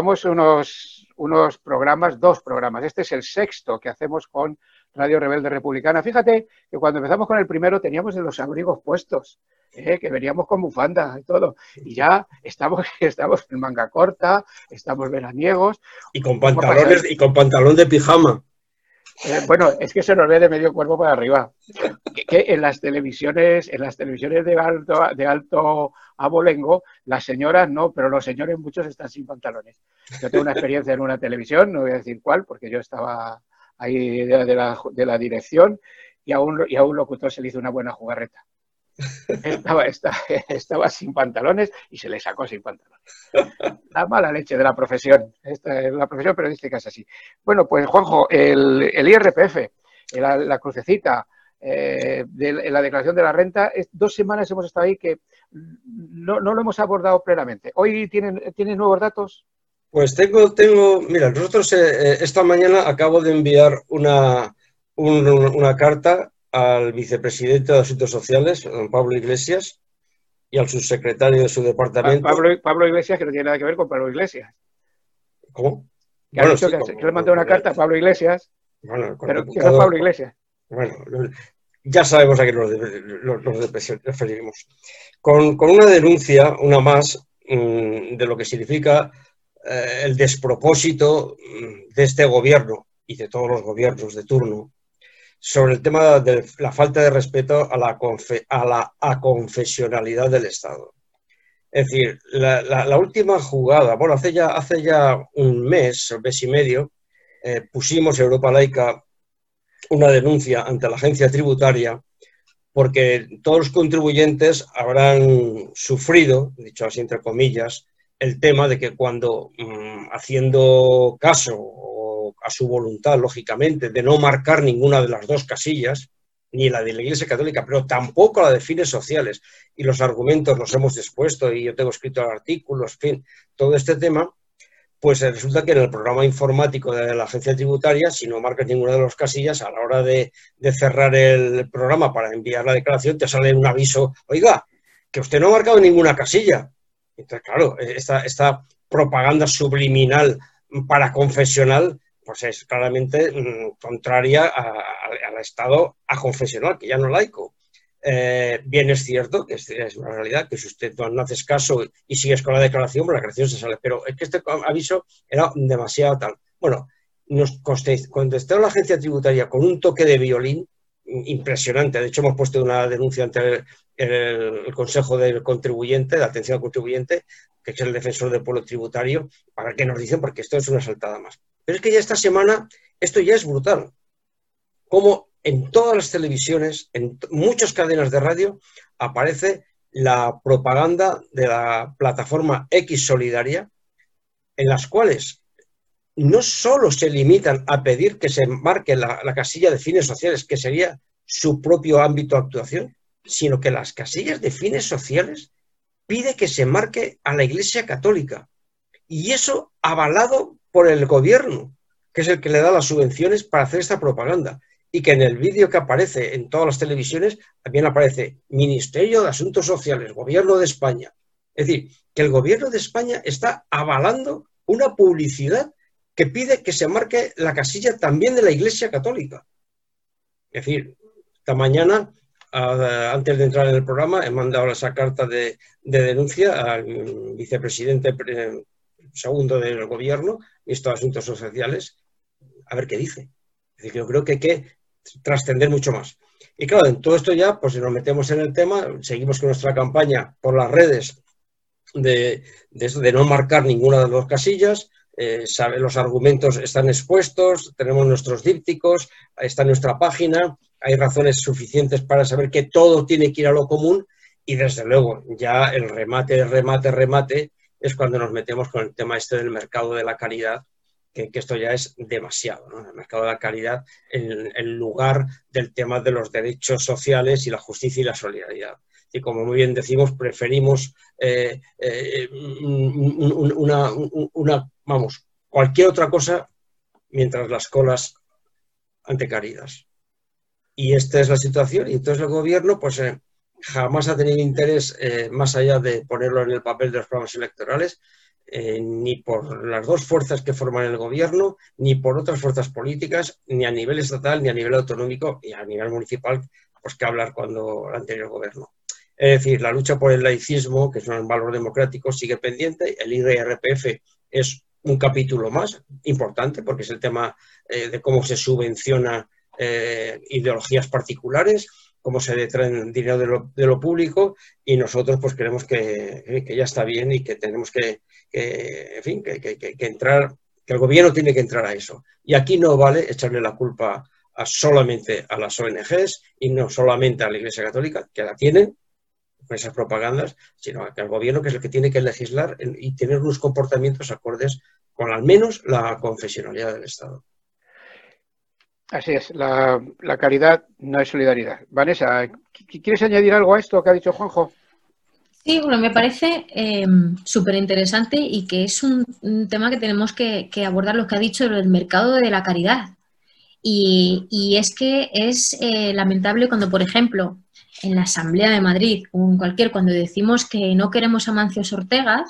Llevamos unos, unos programas, dos programas. Este es el sexto que hacemos con Radio Rebelde Republicana. Fíjate que cuando empezamos con el primero teníamos los abrigos puestos, ¿eh? que veníamos con bufanda y todo. Y ya estamos, estamos en manga corta, estamos veraniegos. Y con pantalones y con pantalón de pijama. Eh, bueno, es que se nos ve de medio cuerpo para arriba. Que, en las televisiones, en las televisiones de alto, de alto abolengo, las señoras no, pero los señores muchos están sin pantalones. Yo tengo una experiencia en una televisión, no voy a decir cuál, porque yo estaba ahí de, la, de la, dirección y a, un, y a un locutor se le hizo una buena jugarreta. Estaba, estaba, sin pantalones y se le sacó sin pantalones. La mala leche de la profesión. La profesión periodística es así. Bueno, pues Juanjo, el, el IRPF, la, crucecita, eh, de la declaración de la renta, dos semanas hemos estado ahí que no, lo hemos abordado plenamente. ¿Hoy tienen, ¿tienen nuevos datos? Pues tengo, tengo, mira, nosotros eh, eh, esta mañana acabo de enviar una, una carta al vicepresidente de Asuntos Sociales, don Pablo Iglesias, y al subsecretario de su departamento. Pablo, Iglesias, que no tiene nada que ver con Pablo Iglesias. ¿Cómo? Que, bueno, que, le mandé una carta a Pablo Iglesias. Bueno, pero ¿quién es Pablo Iglesias? Bueno, ya sabemos a qué nos, referimos. Con, una denuncia, una más, mm, de lo que significa eh, el despropósito mm, de este gobierno y de todos los gobiernos de turno sobre el tema de la falta de respeto a la, a aconfesionalidad del Estado. Es decir, la, última jugada, bueno, hace ya, hace ya un mes, un mes y medio, eh, pusimos Europa Laica una denuncia ante la agencia tributaria porque todos los contribuyentes habrán sufrido, dicho así entre comillas, el tema de que cuando mm, haciendo caso a su voluntad, lógicamente, de no marcar ninguna de las dos casillas, ni la de la Iglesia Católica, pero tampoco la de fines sociales. Y los argumentos los hemos expuesto y yo tengo escrito artículos, en fin, todo este tema, pues resulta que en el programa informático de la agencia tributaria, si no marcas ninguna de las casillas, a la hora de, cerrar el programa para enviar la declaración, te sale un aviso, oiga, que usted no ha marcado ninguna casilla. Entonces, claro, esta, esta propaganda subliminal para confesional pues es claramente mm, contraria al Estado a confesional, que ya no laico. Eh, bien es cierto que es, una realidad que si usted no, haces caso y sigues con la declaración, pues la creación se sale. Pero es que este aviso era demasiado tal. Bueno, nos contestó la agencia tributaria con un toque de violín impresionante. De hecho, hemos puesto una denuncia ante el, Consejo del Contribuyente, de Atención al Contribuyente, que es el defensor del pueblo tributario, para que nos dicen, porque esto es una saltada más. Pero es que ya esta semana esto ya es brutal. Como en todas las televisiones, en muchas cadenas de radio, aparece la propaganda de la plataforma X Solidaria, en las cuales no solo se limitan a pedir que se marque la, la casilla de fines sociales, que sería su propio ámbito de actuación, sino que las casillas de fines sociales pide que se marque a la Iglesia Católica. Y eso avalado por el gobierno, que es el que le da las subvenciones para hacer esta propaganda. Y que en el vídeo que aparece en todas las televisiones también aparece Ministerio de Asuntos Sociales, Gobierno de España. Es decir, que el Gobierno de España está avalando una publicidad que pide que se marque la casilla también de la Iglesia Católica. Es decir, esta mañana, antes de entrar en el programa, he mandado esa carta de, denuncia al vicepresidente segundo del gobierno, ministro de Asuntos Sociales, a ver qué dice. Es decir, yo creo que hay que trascender mucho más. Y claro, en todo esto ya, pues nos metemos en el tema, seguimos con nuestra campaña por las redes de, de, no marcar ninguna de las casillas, eh, los argumentos están expuestos, tenemos nuestros dípticos, está nuestra página, hay razones suficientes para saber que todo tiene que ir a lo común y desde luego ya el remate, remate, remate es cuando nos metemos con el tema este del mercado de la caridad, que, esto ya es demasiado. El mercado de la caridad en, lugar del tema de los derechos sociales y la justicia y la solidaridad. Y como muy bien decimos, preferimos eh, eh, una, vamos, cualquier otra cosa mientras las colas ante caridad. Y esta es la situación. Y entonces el gobierno, pues, eh, jamás ha tenido interés, más allá de ponerlo en el papel de los programas electorales, eh, ni por las dos fuerzas que forman el gobierno, ni por otras fuerzas políticas, ni a nivel estatal, ni a nivel autonómico y a nivel municipal, pues que hablar cuando el anterior gobierno. Es decir, la lucha por el laicismo, que es un valor democrático, sigue pendiente. El IRPF es un capítulo más importante porque es el tema eh, de cómo se subvenciona eh, ideologías particulares cómo se detraen dinero de lo, de lo, público y nosotros pues creemos que, que, ya está bien y que tenemos que, que en fin, que, entrar, que el gobierno tiene que entrar a eso. Y aquí no vale echarle la culpa a solamente a las ONGs y no solamente a la Iglesia Católica, que la tienen con esas propagandas, sino al gobierno que es el que tiene que legislar y tener unos comportamientos acordes con al menos la confesionalidad del Estado. Así es, la, caridad no es solidaridad. Vanessa, ¿quieres añadir algo a esto que ha dicho Juanjo? Sí, bueno, me parece em, súper interesante y que es un, tema que tenemos que, abordar lo que ha dicho el mercado de la caridad. Y, es que es eh, lamentable cuando, por ejemplo, en la Asamblea de Madrid o en cualquier, cuando decimos que no queremos a Mancios Ortega,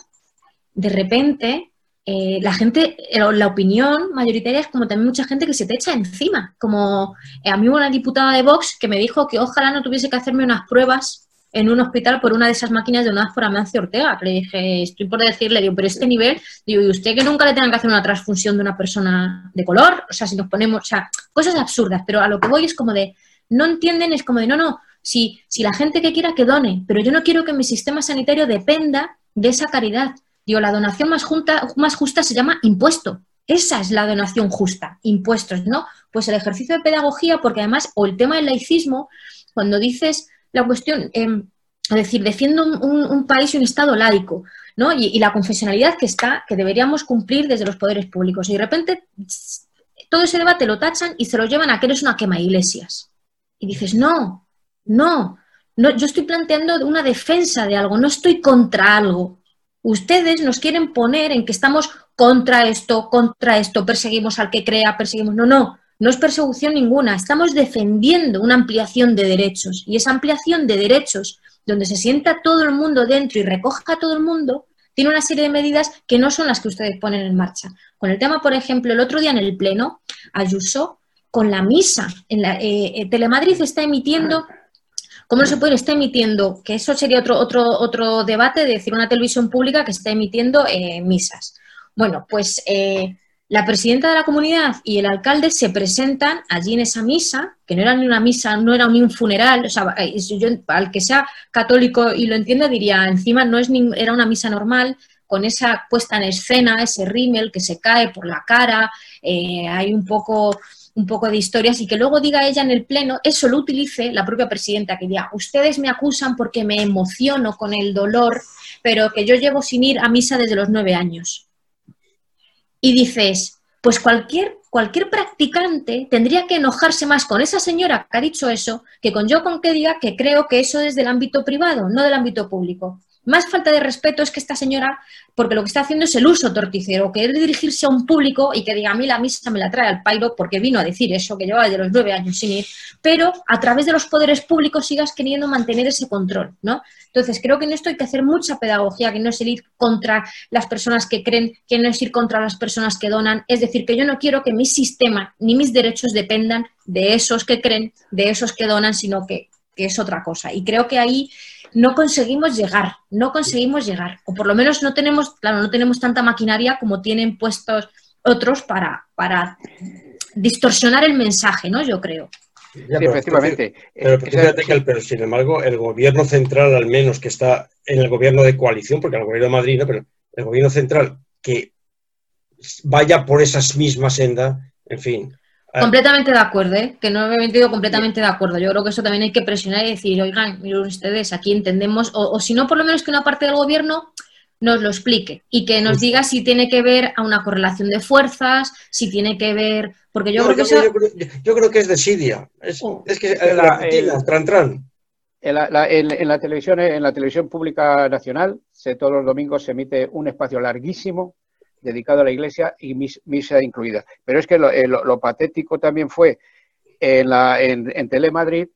de repente eh, la gente, eh, la opinión mayoritaria es como también mucha gente que se te echa encima. Como eh, a mí una diputada de Vox que me dijo que ojalá no tuviese que hacerme unas pruebas en un hospital por una de esas máquinas donadas por Amancio Ortega. Le dije, estoy por decirle, digo, pero este nivel, digo, ¿y usted que nunca le tengan que hacer una transfusión de una persona de color? O sea, si nos ponemos, o sea, cosas absurdas, pero a lo que voy es como de, no entienden, es como de, no, no, si, si la gente que quiera que done, pero yo no quiero que mi sistema sanitario dependa de esa caridad. Digo, la donación más, más justa se llama impuesto. Esa es la donación justa, impuestos, ¿no? Pues el ejercicio de pedagogía, porque además, o el tema del laicismo, cuando dices la cuestión, em, es decir, defiendo un, país y un Estado laico, ¿no? Y, la confesionalidad que está, que deberíamos cumplir desde los poderes públicos. Y de repente todo ese debate lo tachan y se lo llevan a que eres una quema iglesias. Y dices, no, no, no, yo estoy planteando una defensa de algo, no estoy contra algo. Ustedes nos quieren poner en que estamos contra esto, contra esto, perseguimos al que crea, perseguimos. No, no, no es persecución ninguna. Estamos defendiendo una ampliación de derechos. Y esa ampliación de derechos, donde se sienta todo el mundo dentro y recoja a todo el mundo, tiene una serie de medidas que no son las que ustedes ponen en marcha. Con el tema, por ejemplo, el otro día en el Pleno, Ayuso, con la misa, en la, eh, eh, Telemadrid está emitiendo ¿Cómo se puede? Está emitiendo, que eso sería otro, otro, otro debate, de decir una televisión pública que está emitiendo eh, misas. Bueno, pues eh, la presidenta de la comunidad y el alcalde se presentan allí en esa misa, que no era ni una misa, no era ni un funeral, o sea, eh, yo, al que sea católico y lo entienda diría, encima no es ni, era una misa normal, con esa puesta en escena, ese rímel que se cae por la cara, hay un poco un poco de historias y que luego diga ella en el pleno, eso lo utilice la propia presidenta, que diga, ustedes me acusan porque me emociono con el dolor, pero que yo llevo sin ir a misa desde los nueve años. Y dices, pues cualquier, cualquier practicante tendría que enojarse más con esa señora que ha dicho eso que con yo con que diga que creo que eso es del ámbito privado, no del ámbito público. Más falta de respeto es que esta señora, porque lo que está haciendo es el uso torticero, querer dirigirse a un público y que diga a mí la misa me la trae al pairo porque vino a decir eso, que llevaba de los nueve años sin ir, pero a través de los poderes públicos sigas queriendo mantener ese control, ¿no? Entonces creo que en esto hay que hacer mucha pedagogía, que no es ir contra las personas que creen, que no es ir contra las personas que donan, es decir, que yo no quiero que mi sistema ni mis derechos dependan de esos que creen, de esos que donan, sino que es otra cosa. Y creo que ahí no conseguimos llegar, no conseguimos llegar, o por lo menos no tenemos, claro, no tenemos tanta maquinaria como tienen puestos otros para, para distorsionar el mensaje, ¿no? Yo creo. sí, efectivamente. Pero, fíjate que, pero, sin embargo, el gobierno central, al menos que está en el gobierno de coalición, porque el gobierno de Madrid no, pero el gobierno central que vaya por esas mismas senda, en fin. Completamente de acuerdo, ¿eh? que no me he metido completamente de acuerdo. Yo creo que eso también hay que presionar y decir, oigan, miren ustedes, aquí entendemos, o, si no, por lo menos que una parte del gobierno nos lo explique y que nos diga si tiene que ver a una correlación de fuerzas, si tiene que ver, porque yo creo que eso... yo, creo, que es desidia, es, oh. es que la, tran, tran. En la, en la, televisión, en la televisión pública nacional, se, todos los domingos se emite un espacio larguísimo dedicado a la iglesia y misa incluida. Pero es que lo, eh, patético también fue en, la, en, Telemadrid,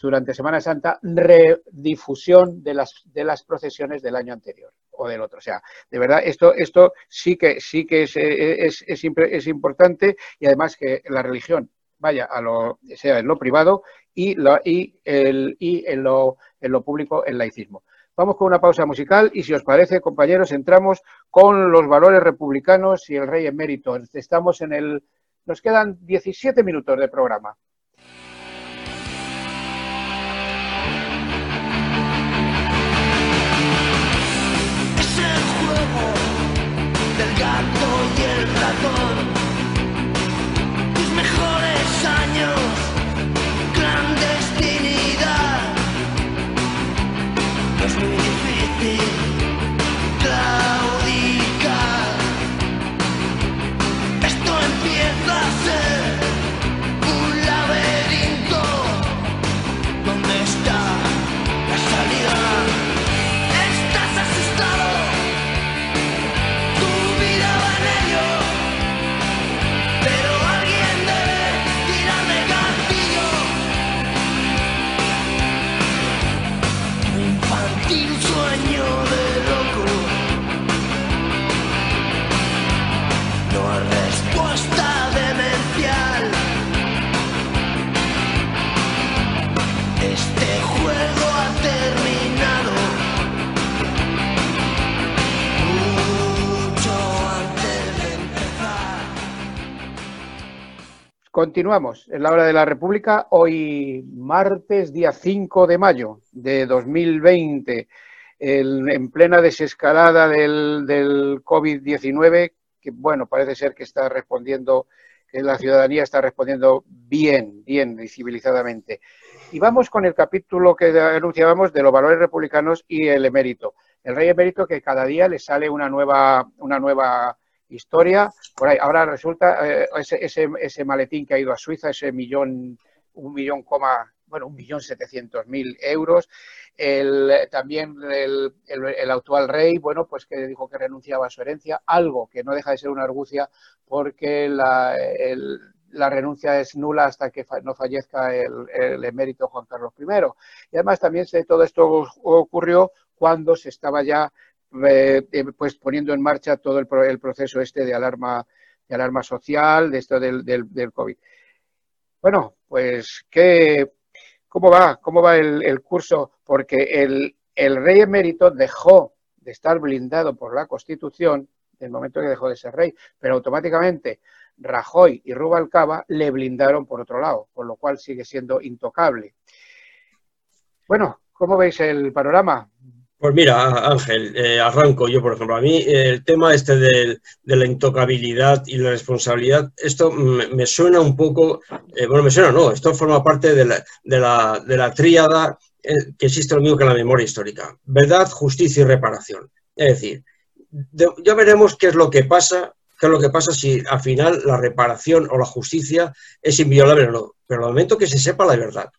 durante Semana Santa, redifusión de las, de las procesiones del año anterior. o del otro. O sea, de verdad, esto, esto sí que, sí que es, es, es, importante y además que la religión vaya a lo, sea en lo privado y, la, y, el, y en, lo, en lo público el laicismo. Vamos con una pausa musical y si os parece, compañeros, entramos con los valores republicanos y el rey emérito. Estamos en el... Nos quedan 17 minutos de programa. Continuamos en la hora de la República, hoy martes, día 5 de mayo de 2020, en plena desescalada del, del COVID-19, que bueno, parece ser que está respondiendo, que la ciudadanía está respondiendo bien, bien y civilizadamente. Y vamos con el capítulo que anunciábamos de los valores republicanos y el emérito. El rey emérito que cada día le sale una nueva, una nueva historia. Ahora resulta eh, ese, ese, maletín que ha ido a Suiza, ese millón, un millón coma, bueno, un millón setecientos mil euros. El, también el, el, actual rey, bueno, pues que dijo que renunciaba a su herencia, algo que no deja de ser una argucia porque la, la renuncia es nula hasta que no fallezca el, emérito Juan Carlos I. Y además también todo esto ocurrió cuando se estaba ya pues poniendo en marcha todo el, el, proceso este de alarma, de alarma social, de esto del, del, del COVID. Bueno, pues, ¿qué, ¿cómo va? ¿Cómo va el, curso? Porque el, el, rey emérito dejó de estar blindado por la Constitución en el momento que dejó de ser rey, pero automáticamente Rajoy y Rubalcaba le blindaron por otro lado, con lo cual sigue siendo intocable. Bueno, ¿cómo veis el panorama? Pues mira, Ángel, eh, arranco yo, por ejemplo. A mí el tema este de, la intocabilidad y la responsabilidad, esto me, suena un poco, eh, bueno, me suena, no, esto forma parte de la, de la, de la tríada eh, que existe lo mismo que la memoria histórica. Verdad, justicia y reparación. Es decir, ya veremos qué es lo que pasa, qué es lo que pasa si al final la reparación o la justicia es inviolable o no. Pero al momento que se sepa la verdad.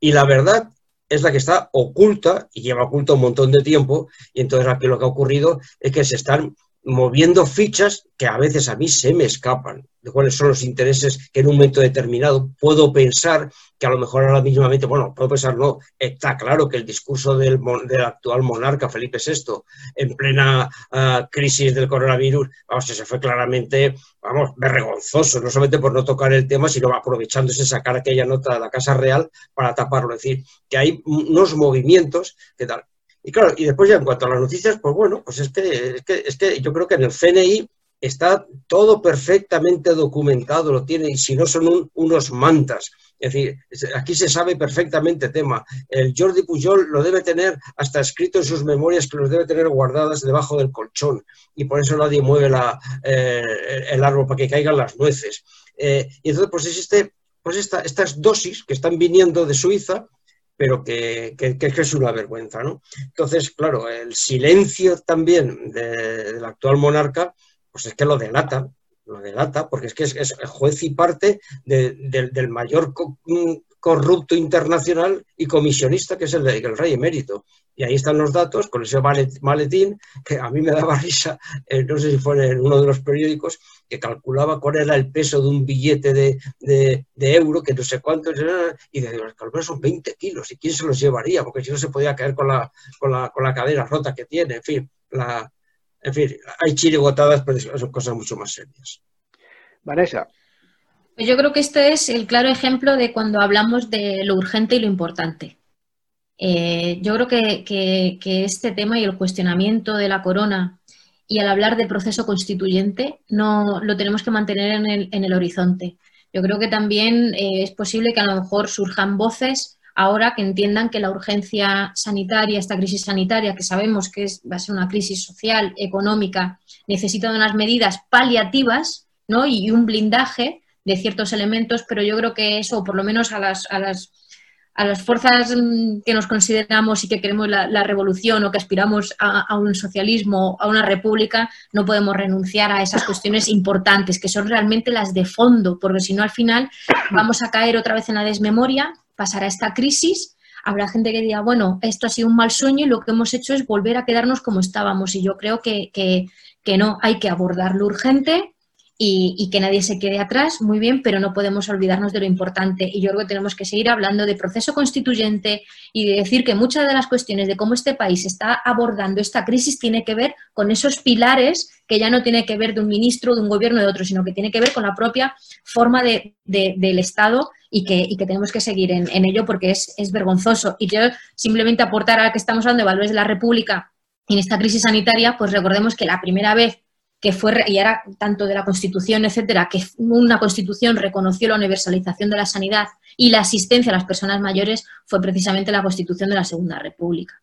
Y la verdad es la que está oculta y lleva oculta un montón de tiempo y entonces aquí lo que ha ocurrido es que se están moviendo fichas que a veces a mí se me escapan de cuáles son los intereses que en un momento determinado puedo pensar que a lo mejor ahora mismamente, bueno, puedo pensar, no, está claro que el discurso del, del actual monarca Felipe VI en plena uh, crisis del coronavirus, vamos, se fue claramente, vamos, vergonzoso, no solamente por no tocar el tema, sino aprovechándose sacar aquella nota de la Casa Real para taparlo, es decir, que hay unos movimientos que tal. Y claro, y después ya en cuanto a las noticias, pues bueno, pues es que, es que, es que yo creo que en el CNI está todo perfectamente documentado, lo tiene, y si no son unos mantas. Es decir, aquí se sabe perfectamente tema. El Jordi Pujol lo debe tener hasta escrito en sus memorias que los debe tener guardadas debajo del colchón y por eso nadie mueve la, eh, el árbol para que caigan las nueces. Eh, y entonces, pues existe pues estas dosis que están viniendo de Suiza, pero que, que, es una vergüenza. ¿no? Entonces, claro, el silencio también de, del actual monarca, pues es que lo delata, lo delata, porque es que es, juez y parte del mayor mm, corrupto internacional y comisionista que es el, el rey emérito. Y ahí están los datos con ese maletín que a mí me daba risa, eh, no sé si fue en uno de los periódicos, que calculaba cuál era el peso de un billete de, de, de euro, que no sé cuánto, y de los son 20 kilos, ¿y quién se los llevaría? Porque si no se podía caer con la, con la, con la cadera rota que tiene, en fin. la, en fin, hay chirigotadas, pero son cosas mucho más serias. Vanessa. Pues yo creo que este es el claro ejemplo de cuando hablamos de lo urgente y lo importante. Eh, yo creo que, este tema y el cuestionamiento de la corona y al hablar de proceso constituyente no lo tenemos que mantener en el, horizonte. Yo creo que también eh, es posible que a lo mejor surjan voces ahora que entiendan que la urgencia sanitaria, esta crisis sanitaria, que sabemos que va a ser una crisis social, económica, necesita de unas medidas paliativas ¿no? y un blindaje de ciertos elementos, pero yo creo que eso, por lo menos a las, a las, a las fuerzas mm, que nos consideramos y que queremos la, revolución o que aspiramos a, un socialismo, a una república, no podemos renunciar a esas cuestiones importantes, que son realmente las de fondo, porque si no al final vamos a caer otra vez en la desmemoria, pasará esta crisis. Habrá gente que diga, bueno, esto ha sido un mal sueño y lo que hemos hecho es volver a quedarnos como estábamos. Y yo creo que, que, que no, hay que abordarlo urgente, y, que nadie se quede atrás, muy bien, pero no podemos olvidarnos de lo importante. Y yo creo que tenemos que seguir hablando de proceso constituyente y de decir que muchas de las cuestiones de cómo este país está abordando esta crisis tiene que ver con esos pilares que ya no tiene que ver de un ministro, de un gobierno, de otro, sino que tiene que ver con la propia forma de, del Estado y que, y tenemos que seguir en, en ello porque es, es, vergonzoso. Y yo simplemente aportar a que estamos hablando de valores de la República en esta crisis sanitaria, pues recordemos que la primera vez que fue, y era tanto de la Constitución, etcétera, que una Constitución reconoció la universalización de la sanidad y la asistencia a las personas mayores, fue precisamente la Constitución de la Segunda República.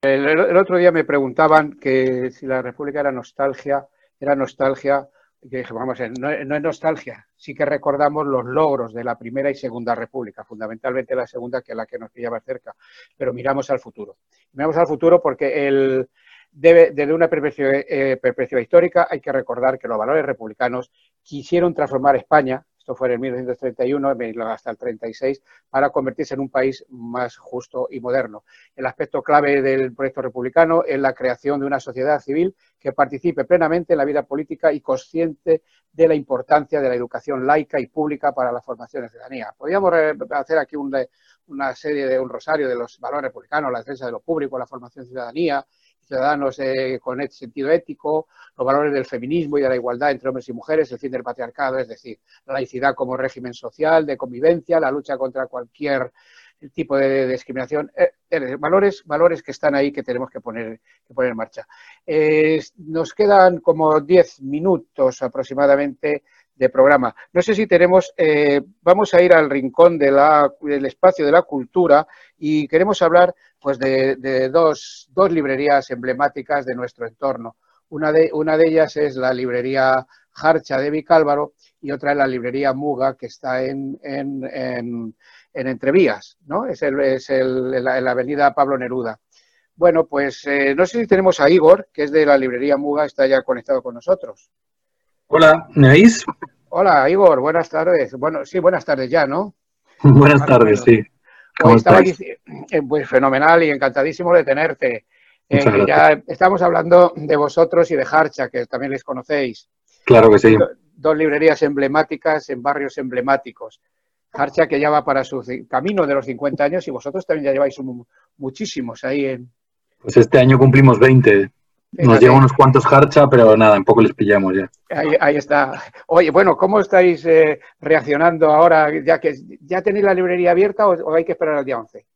El, otro día me preguntaban que si la República era nostalgia, era nostalgia, y dije, vamos a ver, no, es nostalgia, sí que recordamos los logros de la Primera y Segunda República, fundamentalmente la Segunda, que es la que nos pillaba cerca, pero miramos al futuro. Miramos al futuro porque el, desde una eh, perspectiva, histórica, hay que recordar que los valores republicanos quisieron transformar España, esto fue en el 1931 hasta el 36, para convertirse en un país más justo y moderno. El aspecto clave del proyecto republicano es la creación de una sociedad civil que participe plenamente en la vida política y consciente de la importancia de la educación laica y pública para la formación de ciudadanía. Podríamos eh, hacer aquí una serie de un rosario de los valores republicanos, la defensa de lo público, la formación de ciudadanía, ciudadanos eh, con sentido ético, los valores del feminismo y de la igualdad entre hombres y mujeres, el fin del patriarcado, es decir, la laicidad como régimen social, de convivencia, la lucha contra cualquier tipo de discriminación, eh, eh, valores, valores que están ahí que tenemos que poner, que poner en marcha. nos quedan como diez minutos aproximadamente de programa. No sé si tenemos, eh, vamos a ir al rincón de la, del espacio de la cultura y queremos hablar pues de, dos, dos, librerías emblemáticas de nuestro entorno. Una de, una de ellas es la librería Harcha de Vicálvaro y otra es la librería Muga que está en, en, en, Entrevías, ¿no? Es, el, es el, la, avenida Pablo Neruda. Bueno, pues eh, no sé si tenemos a Igor, que es de la librería Muga, está ya conectado con nosotros. Hola, ¿me oís? Hola, Igor, buenas tardes. Bueno, sí, buenas tardes ya, ¿no? buenas tardes, sí. ¿Cómo aquí, eh, pues fenomenal y encantadísimo de tenerte. Eh, ya estamos hablando de vosotros y de Harcha, que también les conocéis. Claro que sí. Dos librerías emblemáticas en barrios emblemáticos. Harcha que ya va para su camino de los 50 años y vosotros también ya lleváis muchísimos ahí en... Pues este año cumplimos 20. Nos llevan unos cuantos harcha, pero nada, en poco les pillamos ya. Ahí, está. Oye, bueno, ¿cómo estáis eh, reaccionando ahora? Ya que ya tenéis la librería abierta o, hay que esperar al día 11?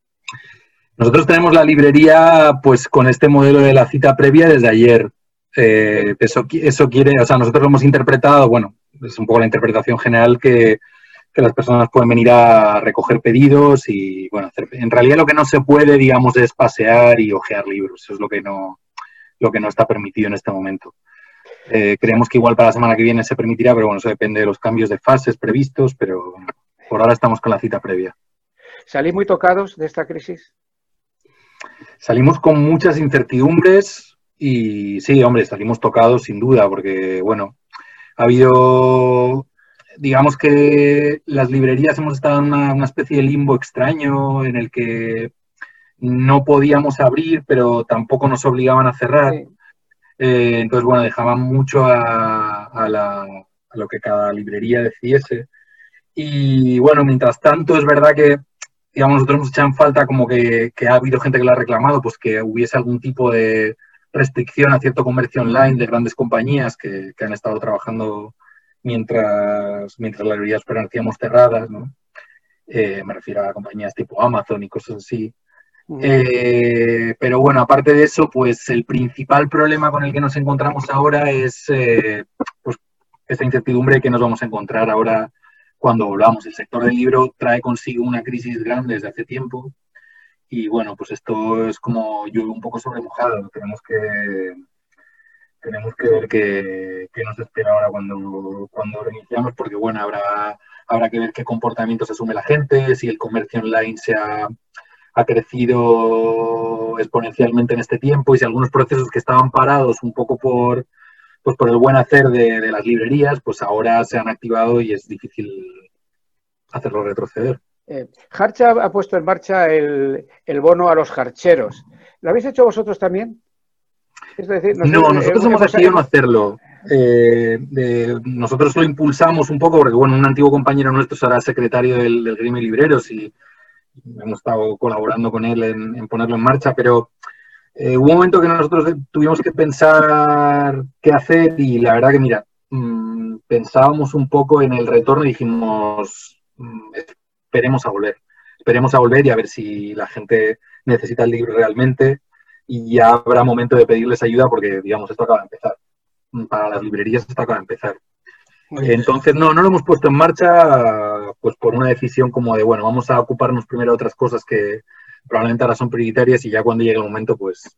Nosotros tenemos la librería pues con este modelo de la cita previa desde ayer. Eh, eso, eso quiere, o sea, nosotros lo hemos interpretado, bueno, es un poco la interpretación general que, que las personas pueden venir a recoger pedidos y, bueno, en realidad lo que no se puede, digamos, es pasear y ojear libros. Eso es lo que no, lo que no está permitido en este momento. Eh, creemos que igual para la semana que viene se permitirá, pero bueno, eso depende de los cambios de fases previstos, pero por ahora estamos con la cita previa. ¿Salís muy tocados de esta crisis? Salimos con muchas incertidumbres y sí, hombre, salimos tocados sin duda, porque bueno, ha habido, digamos que las librerías hemos estado en una especie de limbo extraño en el que no podíamos abrir, pero tampoco nos obligaban a cerrar. Eh, entonces, bueno, dejaban mucho a, lo que cada librería decidiese. Y bueno, mientras tanto, es verdad que, digamos, nosotros nos echan falta como que, ha habido gente que lo ha reclamado, pues que hubiese algún tipo de, restricción a cierto comercio online de grandes compañías que, han estado trabajando mientras, mientras las librerías permanecíamos cerradas, ¿no? Eh, me refiero a compañías tipo Amazon y cosas así. Eh, pero bueno, aparte de eso, pues el principal problema con el que nos encontramos ahora es eh, pues, esta incertidumbre que nos vamos a encontrar ahora cuando volvamos. El sector del libro trae consigo una crisis grande desde hace tiempo y bueno, pues esto es como yo un poco sobre mojado. Tenemos que tenemos que ver qué, nos espera ahora cuando, cuando reiniciamos, porque bueno, habrá, habrá que ver qué comportamientos asume la gente, si el comercio online se ha, ha crecido exponencialmente en este tiempo y si algunos procesos que estaban parados un poco por, pues por el buen hacer de, las librerías, pues ahora se han activado y es difícil hacerlo retroceder. Eh, Harcha ha puesto en marcha el, bono a los jarcheros. ¿Lo habéis hecho vosotros también? no, nosotros hemos decidido no hacerlo. Eh, nosotros lo impulsamos un poco porque, bueno, un antiguo compañero nuestro será secretario del, del gremio libreros y hemos estado colaborando con él en, ponerlo en marcha, pero eh, hubo un momento que nosotros tuvimos que pensar qué hacer y la verdad que, mira, mm, pensábamos un poco en el retorno y dijimos, mm, esperemos a volver, esperemos a volver y a ver si la gente necesita el libro realmente y ya habrá momento de pedirles ayuda porque, digamos, esto acaba de empezar. Para las librerías esto acaba de empezar. Entonces, no, no lo hemos puesto en marcha pues por una decisión como de, bueno, vamos a ocuparnos primero de otras cosas que probablemente ahora son prioritarias y ya cuando llegue el momento, pues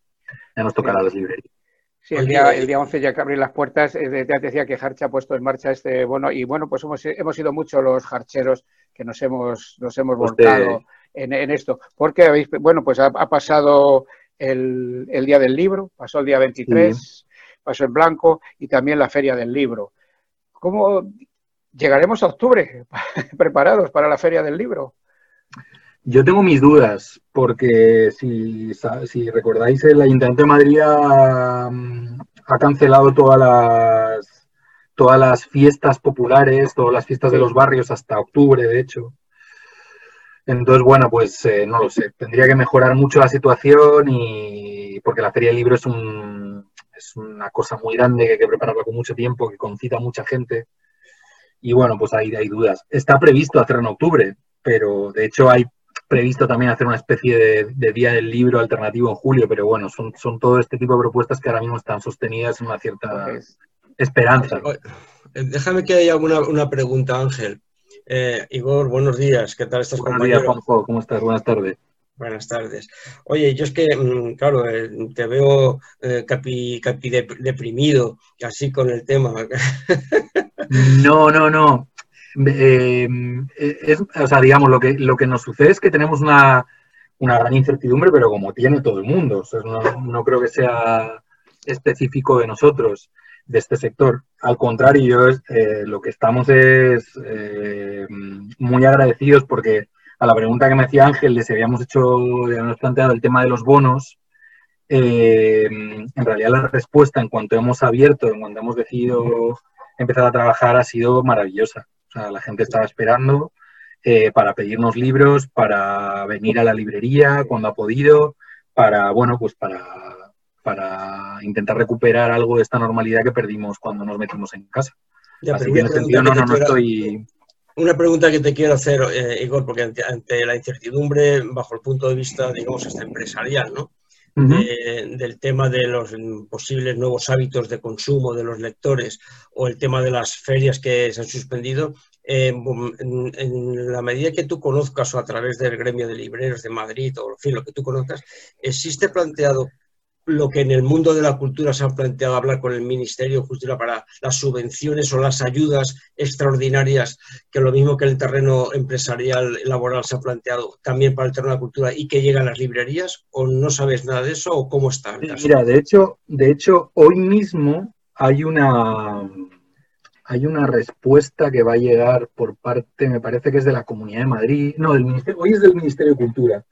ya nos tocará las librerías. Sí, el día, el día 11 ya que abrir las puertas, eh, ya decía que Harcha ha puesto en marcha este bono y bueno, pues hemos, hemos sido muchos los harcheros que nos hemos, nos hemos pues volcado en, esto. Porque habéis, bueno, pues ha, pasado el, día del libro, pasó el día 23, pasó en blanco y también la feria del libro. ¿Cómo llegaremos a octubre preparados para la Feria del Libro? Yo tengo mis dudas, porque si, recordáis, el Ayuntamiento de Madrid ha, cancelado todas las, todas las fiestas populares, todas las fiestas de los barrios hasta octubre, de hecho. Entonces, bueno, pues eh, no lo sé. Tendría que mejorar mucho la situación y porque la Feria del Libro es un, es una cosa muy grande que hay que prepararla con mucho tiempo, que concita a mucha gente. Y bueno, pues ahí hay dudas. Está previsto hacerlo en octubre, pero de hecho hay previsto también hacer una especie de, día del libro alternativo en julio, pero bueno, son, son todo este tipo de propuestas que ahora mismo están sostenidas en una cierta esperanza. Déjame que haya una, una pregunta, Ángel. Eh, Igor, buenos días. ¿Qué tal estás, Buenos días, Juanjo. ¿Cómo estás? Buenas tardes. Buenas tardes. Oye, yo es que, mm, claro, eh, te veo eh, capi, capi deprimido, así con el tema. No, no, no. Eh, o sea, digamos, lo que, lo que nos sucede es que tenemos una, gran incertidumbre, pero como tiene todo el mundo. O sea, no, creo que sea específico de nosotros, de este sector. Al contrario, lo que estamos es muy agradecidos porque a la pregunta que me hacía Ángel de si habíamos hecho, habíamos planteado el tema de los bonos, eh, en realidad la respuesta en cuanto hemos abierto, en cuanto hemos decidido empezar a trabajar, ha sido maravillosa. O sea, la gente estaba esperando eh, para pedirnos libros, para venir a la librería cuando ha podido, para, bueno, pues para, para intentar recuperar algo de esta normalidad que perdimos cuando nos metimos en casa. Así que en ese sentido no, no, no estoy una pregunta que te quiero hacer, eh, Igor, porque ante, la incertidumbre, bajo el punto de vista, digamos, hasta empresarial, ¿no? del tema de los posibles nuevos hábitos de consumo de los lectores o el tema de las ferias que se han suspendido, eh, en, en, la medida que tú conozcas o a través del gremio de libreros de Madrid o en fin, lo que tú conozcas, ¿existe planteado lo que en el mundo de la cultura se ha planteado hablar con el Ministerio de Justicia para las subvenciones o las ayudas extraordinarias, que lo mismo que el terreno empresarial laboral se ha planteado también para el terreno de la cultura y que llega a las librerías? ¿O no sabes nada de eso o cómo está? Mira, de hecho, de hecho, hoy mismo hay una hay una respuesta que va a llegar por parte, me parece que es de la Comunidad de Madrid, no, del Ministerio, hoy es del Ministerio de Cultura,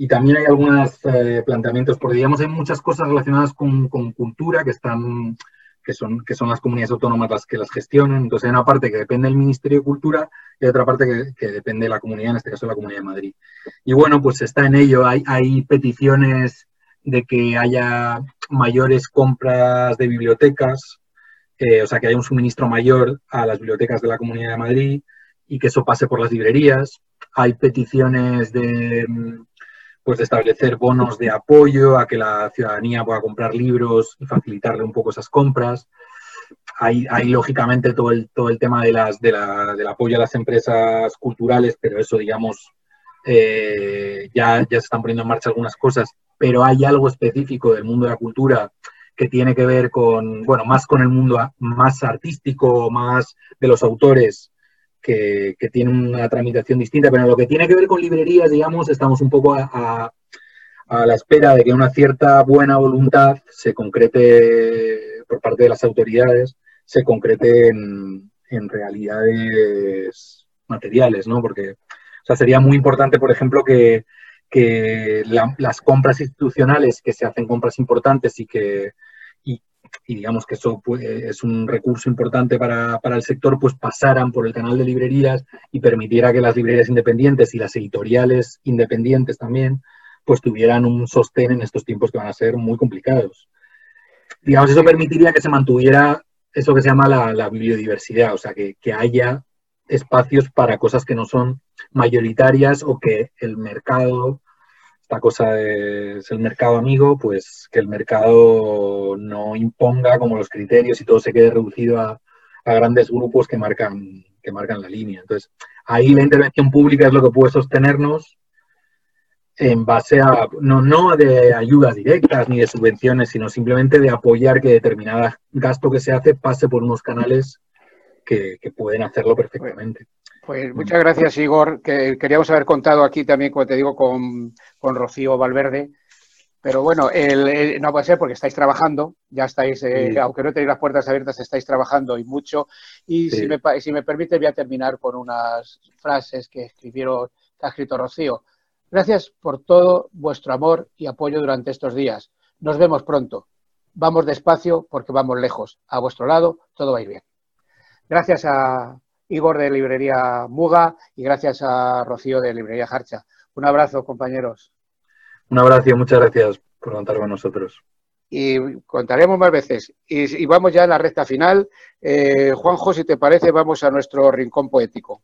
y también hay algunos eh, planteamientos, porque digamos hay muchas cosas relacionadas con, cultura que están que son, que son las comunidades autónomas las que las gestionan. Entonces hay una parte que depende del Ministerio de Cultura y otra parte que, depende de la comunidad, en este caso la Comunidad de Madrid. Y bueno, pues está en ello. Hay, hay peticiones de que haya mayores compras de bibliotecas, eh, o sea, que haya un suministro mayor a las bibliotecas de la Comunidad de Madrid y que eso pase por las librerías. Hay peticiones de, pues, establecer bonos de apoyo a que la ciudadanía pueda comprar libros y facilitarle un poco esas compras. Hay, hay lógicamente todo el, todo el tema de las, de la, del apoyo a las empresas culturales, pero eso, digamos, eh, ya, ya se están poniendo en marcha algunas cosas, pero hay algo específico del mundo de la cultura que tiene que ver con, bueno, más con el mundo más artístico, más de los autores, que, que tiene una tramitación distinta, pero lo que tiene que ver con librerías, digamos, estamos un poco a, la espera de que una cierta buena voluntad se concrete por parte de las autoridades, se concrete en, realidades materiales, ¿no? Porque o sea, sería muy importante, por ejemplo, que las compras institucionales, que se hacen compras importantes y que, y, digamos que eso pues, es un recurso importante para, para, el sector, pues pasaran por el canal de librerías y permitiera que las librerías independientes y las editoriales independientes también, pues tuvieran un sostén en estos tiempos que van a ser muy complicados. Digamos, eso permitiría que se mantuviera eso que se llama la, la biodiversidad, o sea, que, que haya espacios para cosas que no son mayoritarias o que el mercado, esta cosa es el mercado amigo, pues que el mercado no imponga como los criterios y todo se quede reducido a, grandes grupos que marcan, que marcan la línea. Entonces, ahí la intervención pública es lo que puede sostenernos en base a, no, no de ayudas directas ni de subvenciones, sino simplemente de apoyar que determinado gasto que se hace pase por unos canales que, que pueden hacerlo perfectamente. Pues muchas gracias, Igor, que queríamos haber contado aquí también, como te digo, con, con Rocío Valverde. Pero bueno, el, el, no puede ser porque estáis trabajando, ya estáis, eh, sí. aunque no tenéis las puertas abiertas, estáis trabajando y mucho. Y sí. si, me, si me permite, voy a terminar con unas frases que escribieron, que ha escrito Rocío. Gracias por todo vuestro amor y apoyo durante estos días. Nos vemos pronto. Vamos despacio porque vamos lejos. A vuestro lado todo va a ir bien. Gracias a, Igor de Librería Muga y gracias a Rocío de Librería Jarcha. Un abrazo, compañeros. Un abrazo, muchas gracias por contar con nosotros. Y contaremos más veces. Y, y vamos ya a la recta final. Eh, Juanjo, si te parece, vamos a nuestro rincón poético.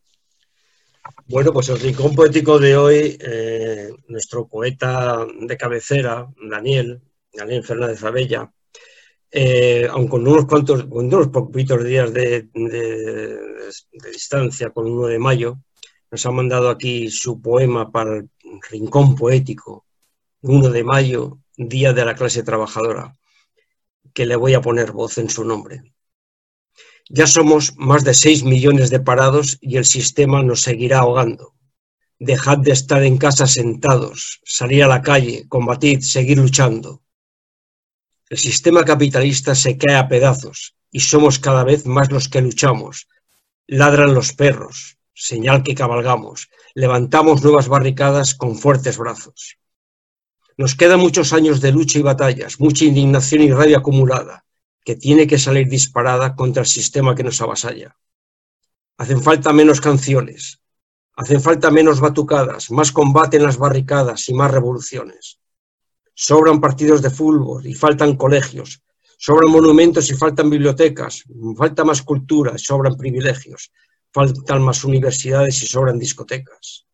Bueno, pues el rincón poético de hoy, eh, nuestro poeta de cabecera, Daniel, Daniel Fernández Abella, eh, aun con unos cuantos, con unos poquitos días de, distancia, con uno de mayo, nos ha mandado aquí su poema para el Rincón Poético, 1 de mayo, Día de la Clase Trabajadora, que le voy a poner voz en su nombre. Ya somos más de 6 millones de parados y el sistema nos seguirá ahogando. Dejad de estar en casa sentados, salir a la calle, combatid, seguir luchando el sistema capitalista se cae a pedazos y somos cada vez más los que luchamos. Ladran los perros, señal que cabalgamos. Levantamos nuevas barricadas con fuertes brazos. Nos quedan muchos años de lucha y batallas, mucha indignación y rabia acumulada, que tiene que salir disparada contra el sistema que nos avasalla. Hacen falta menos canciones, hacen falta menos batucadas, más combate en las barricadas y más revoluciones. Sobran partidos de fútbol y faltan colegios. Sobran monumentos y faltan bibliotecas. Falta más cultura, sobran privilegios. Faltan más universidades y sobran discotecas.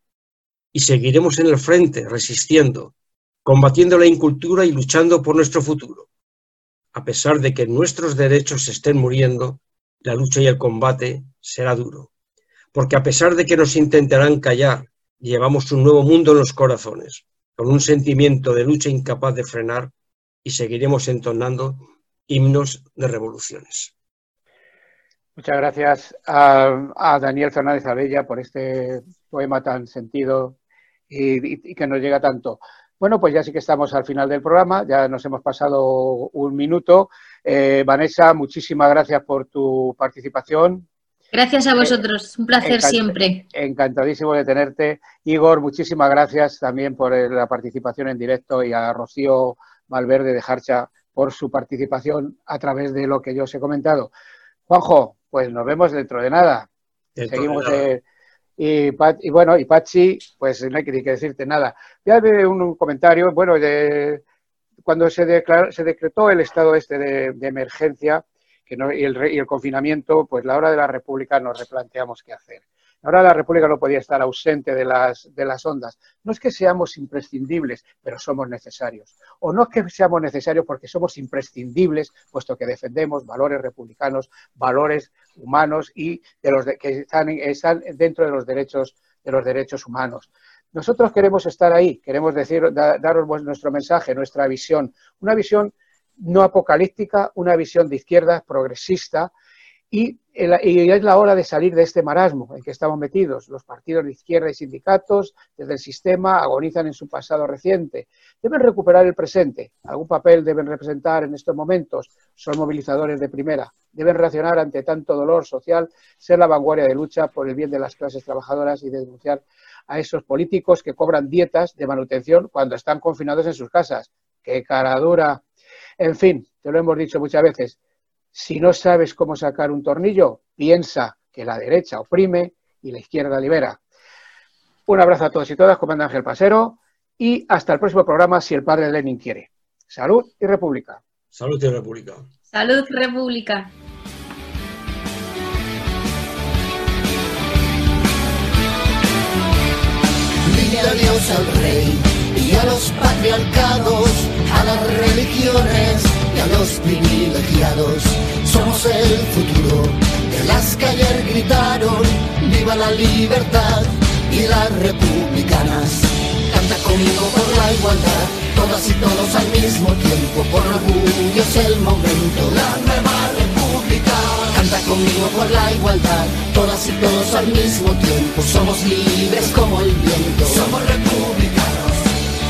Y seguiremos en el frente, resistiendo, combatiendo la incultura y luchando por nuestro futuro. A pesar de que nuestros derechos se estén muriendo, la lucha y el combate será duro. Porque a pesar de que nos intentarán callar, llevamos un nuevo mundo en los corazones con un sentimiento de lucha incapaz de frenar y seguiremos entonando himnos de revoluciones. Muchas gracias a, Daniel Fernández Abella por este poema tan sentido y, que nos llega tanto. Bueno, pues ya sí que estamos al final del programa, ya nos hemos pasado un minuto. Eh, Vanessa, muchísimas gracias por tu participación. Gracias a vosotros, un placer Encant siempre. Encantadísimo de tenerte. Igor, muchísimas gracias también por la participación en directo y a Rocío Valverde de Jarcha por su participación a través de lo que yo os he comentado. Juanjo, pues nos vemos dentro de nada. Dentro Seguimos de nada. Eh, y, Pat, y, bueno, y Pachi, pues no hay que, que decirte nada. Ya de un, un comentario, bueno, de, cuando se, decretó el estado este de, emergencia y, el, confinamiento, pues la hora de la República nos replanteamos qué hacer. Ahora la República no podía estar ausente de las, de las ondas. No es que seamos imprescindibles, pero somos necesarios. O no es que seamos necesarios porque somos imprescindibles, puesto que defendemos valores republicanos, valores humanos y de los que están, están, dentro de los derechos de los derechos humanos. Nosotros queremos estar ahí, queremos decir, daros nuestro mensaje, nuestra visión, una visión no apocalíptica, una visión de izquierda, progresista, y, es la hora de salir de este marasmo en que estamos metidos. Los partidos de izquierda y sindicatos desde el sistema agonizan en su pasado reciente. Deben recuperar el presente. Algún papel deben representar en estos momentos. Son movilizadores de primera. Deben reaccionar ante tanto dolor social, ser la vanguardia de lucha por el bien de las clases trabajadoras y denunciar a esos políticos que cobran dietas de manutención cuando están confinados en sus casas. ¡Qué cara dura! En fin, te lo hemos dicho muchas veces si no sabes cómo sacar un tornillo, piensa que la derecha oprime y la izquierda libera. Un abrazo a todos y todas, comandante Ángel Pasero, y hasta el próximo programa si el padre Lenin quiere. Salud y República. Salud y República. Salud, República. al rey y a los patriarcados, a las religiones y a los privilegiados. Somos el futuro. En las calles gritaron, viva la libertad y las republicanas. Canta conmigo por la igualdad, todas y todos al mismo tiempo, por orgullo es el momento. La nueva república. Canta conmigo por la igualdad, todas y todos al mismo tiempo, somos libres como el viento. Somos republicanos.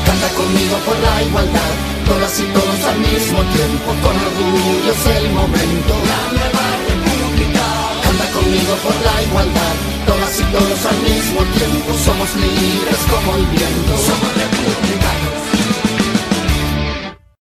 Canta conmigo por la igualdad, todas y todos al mismo tiempo, con orgullo es el momento. La nueva república. Canta conmigo por la igualdad, todas y todos al mismo tiempo, somos libres como el viento. Somos república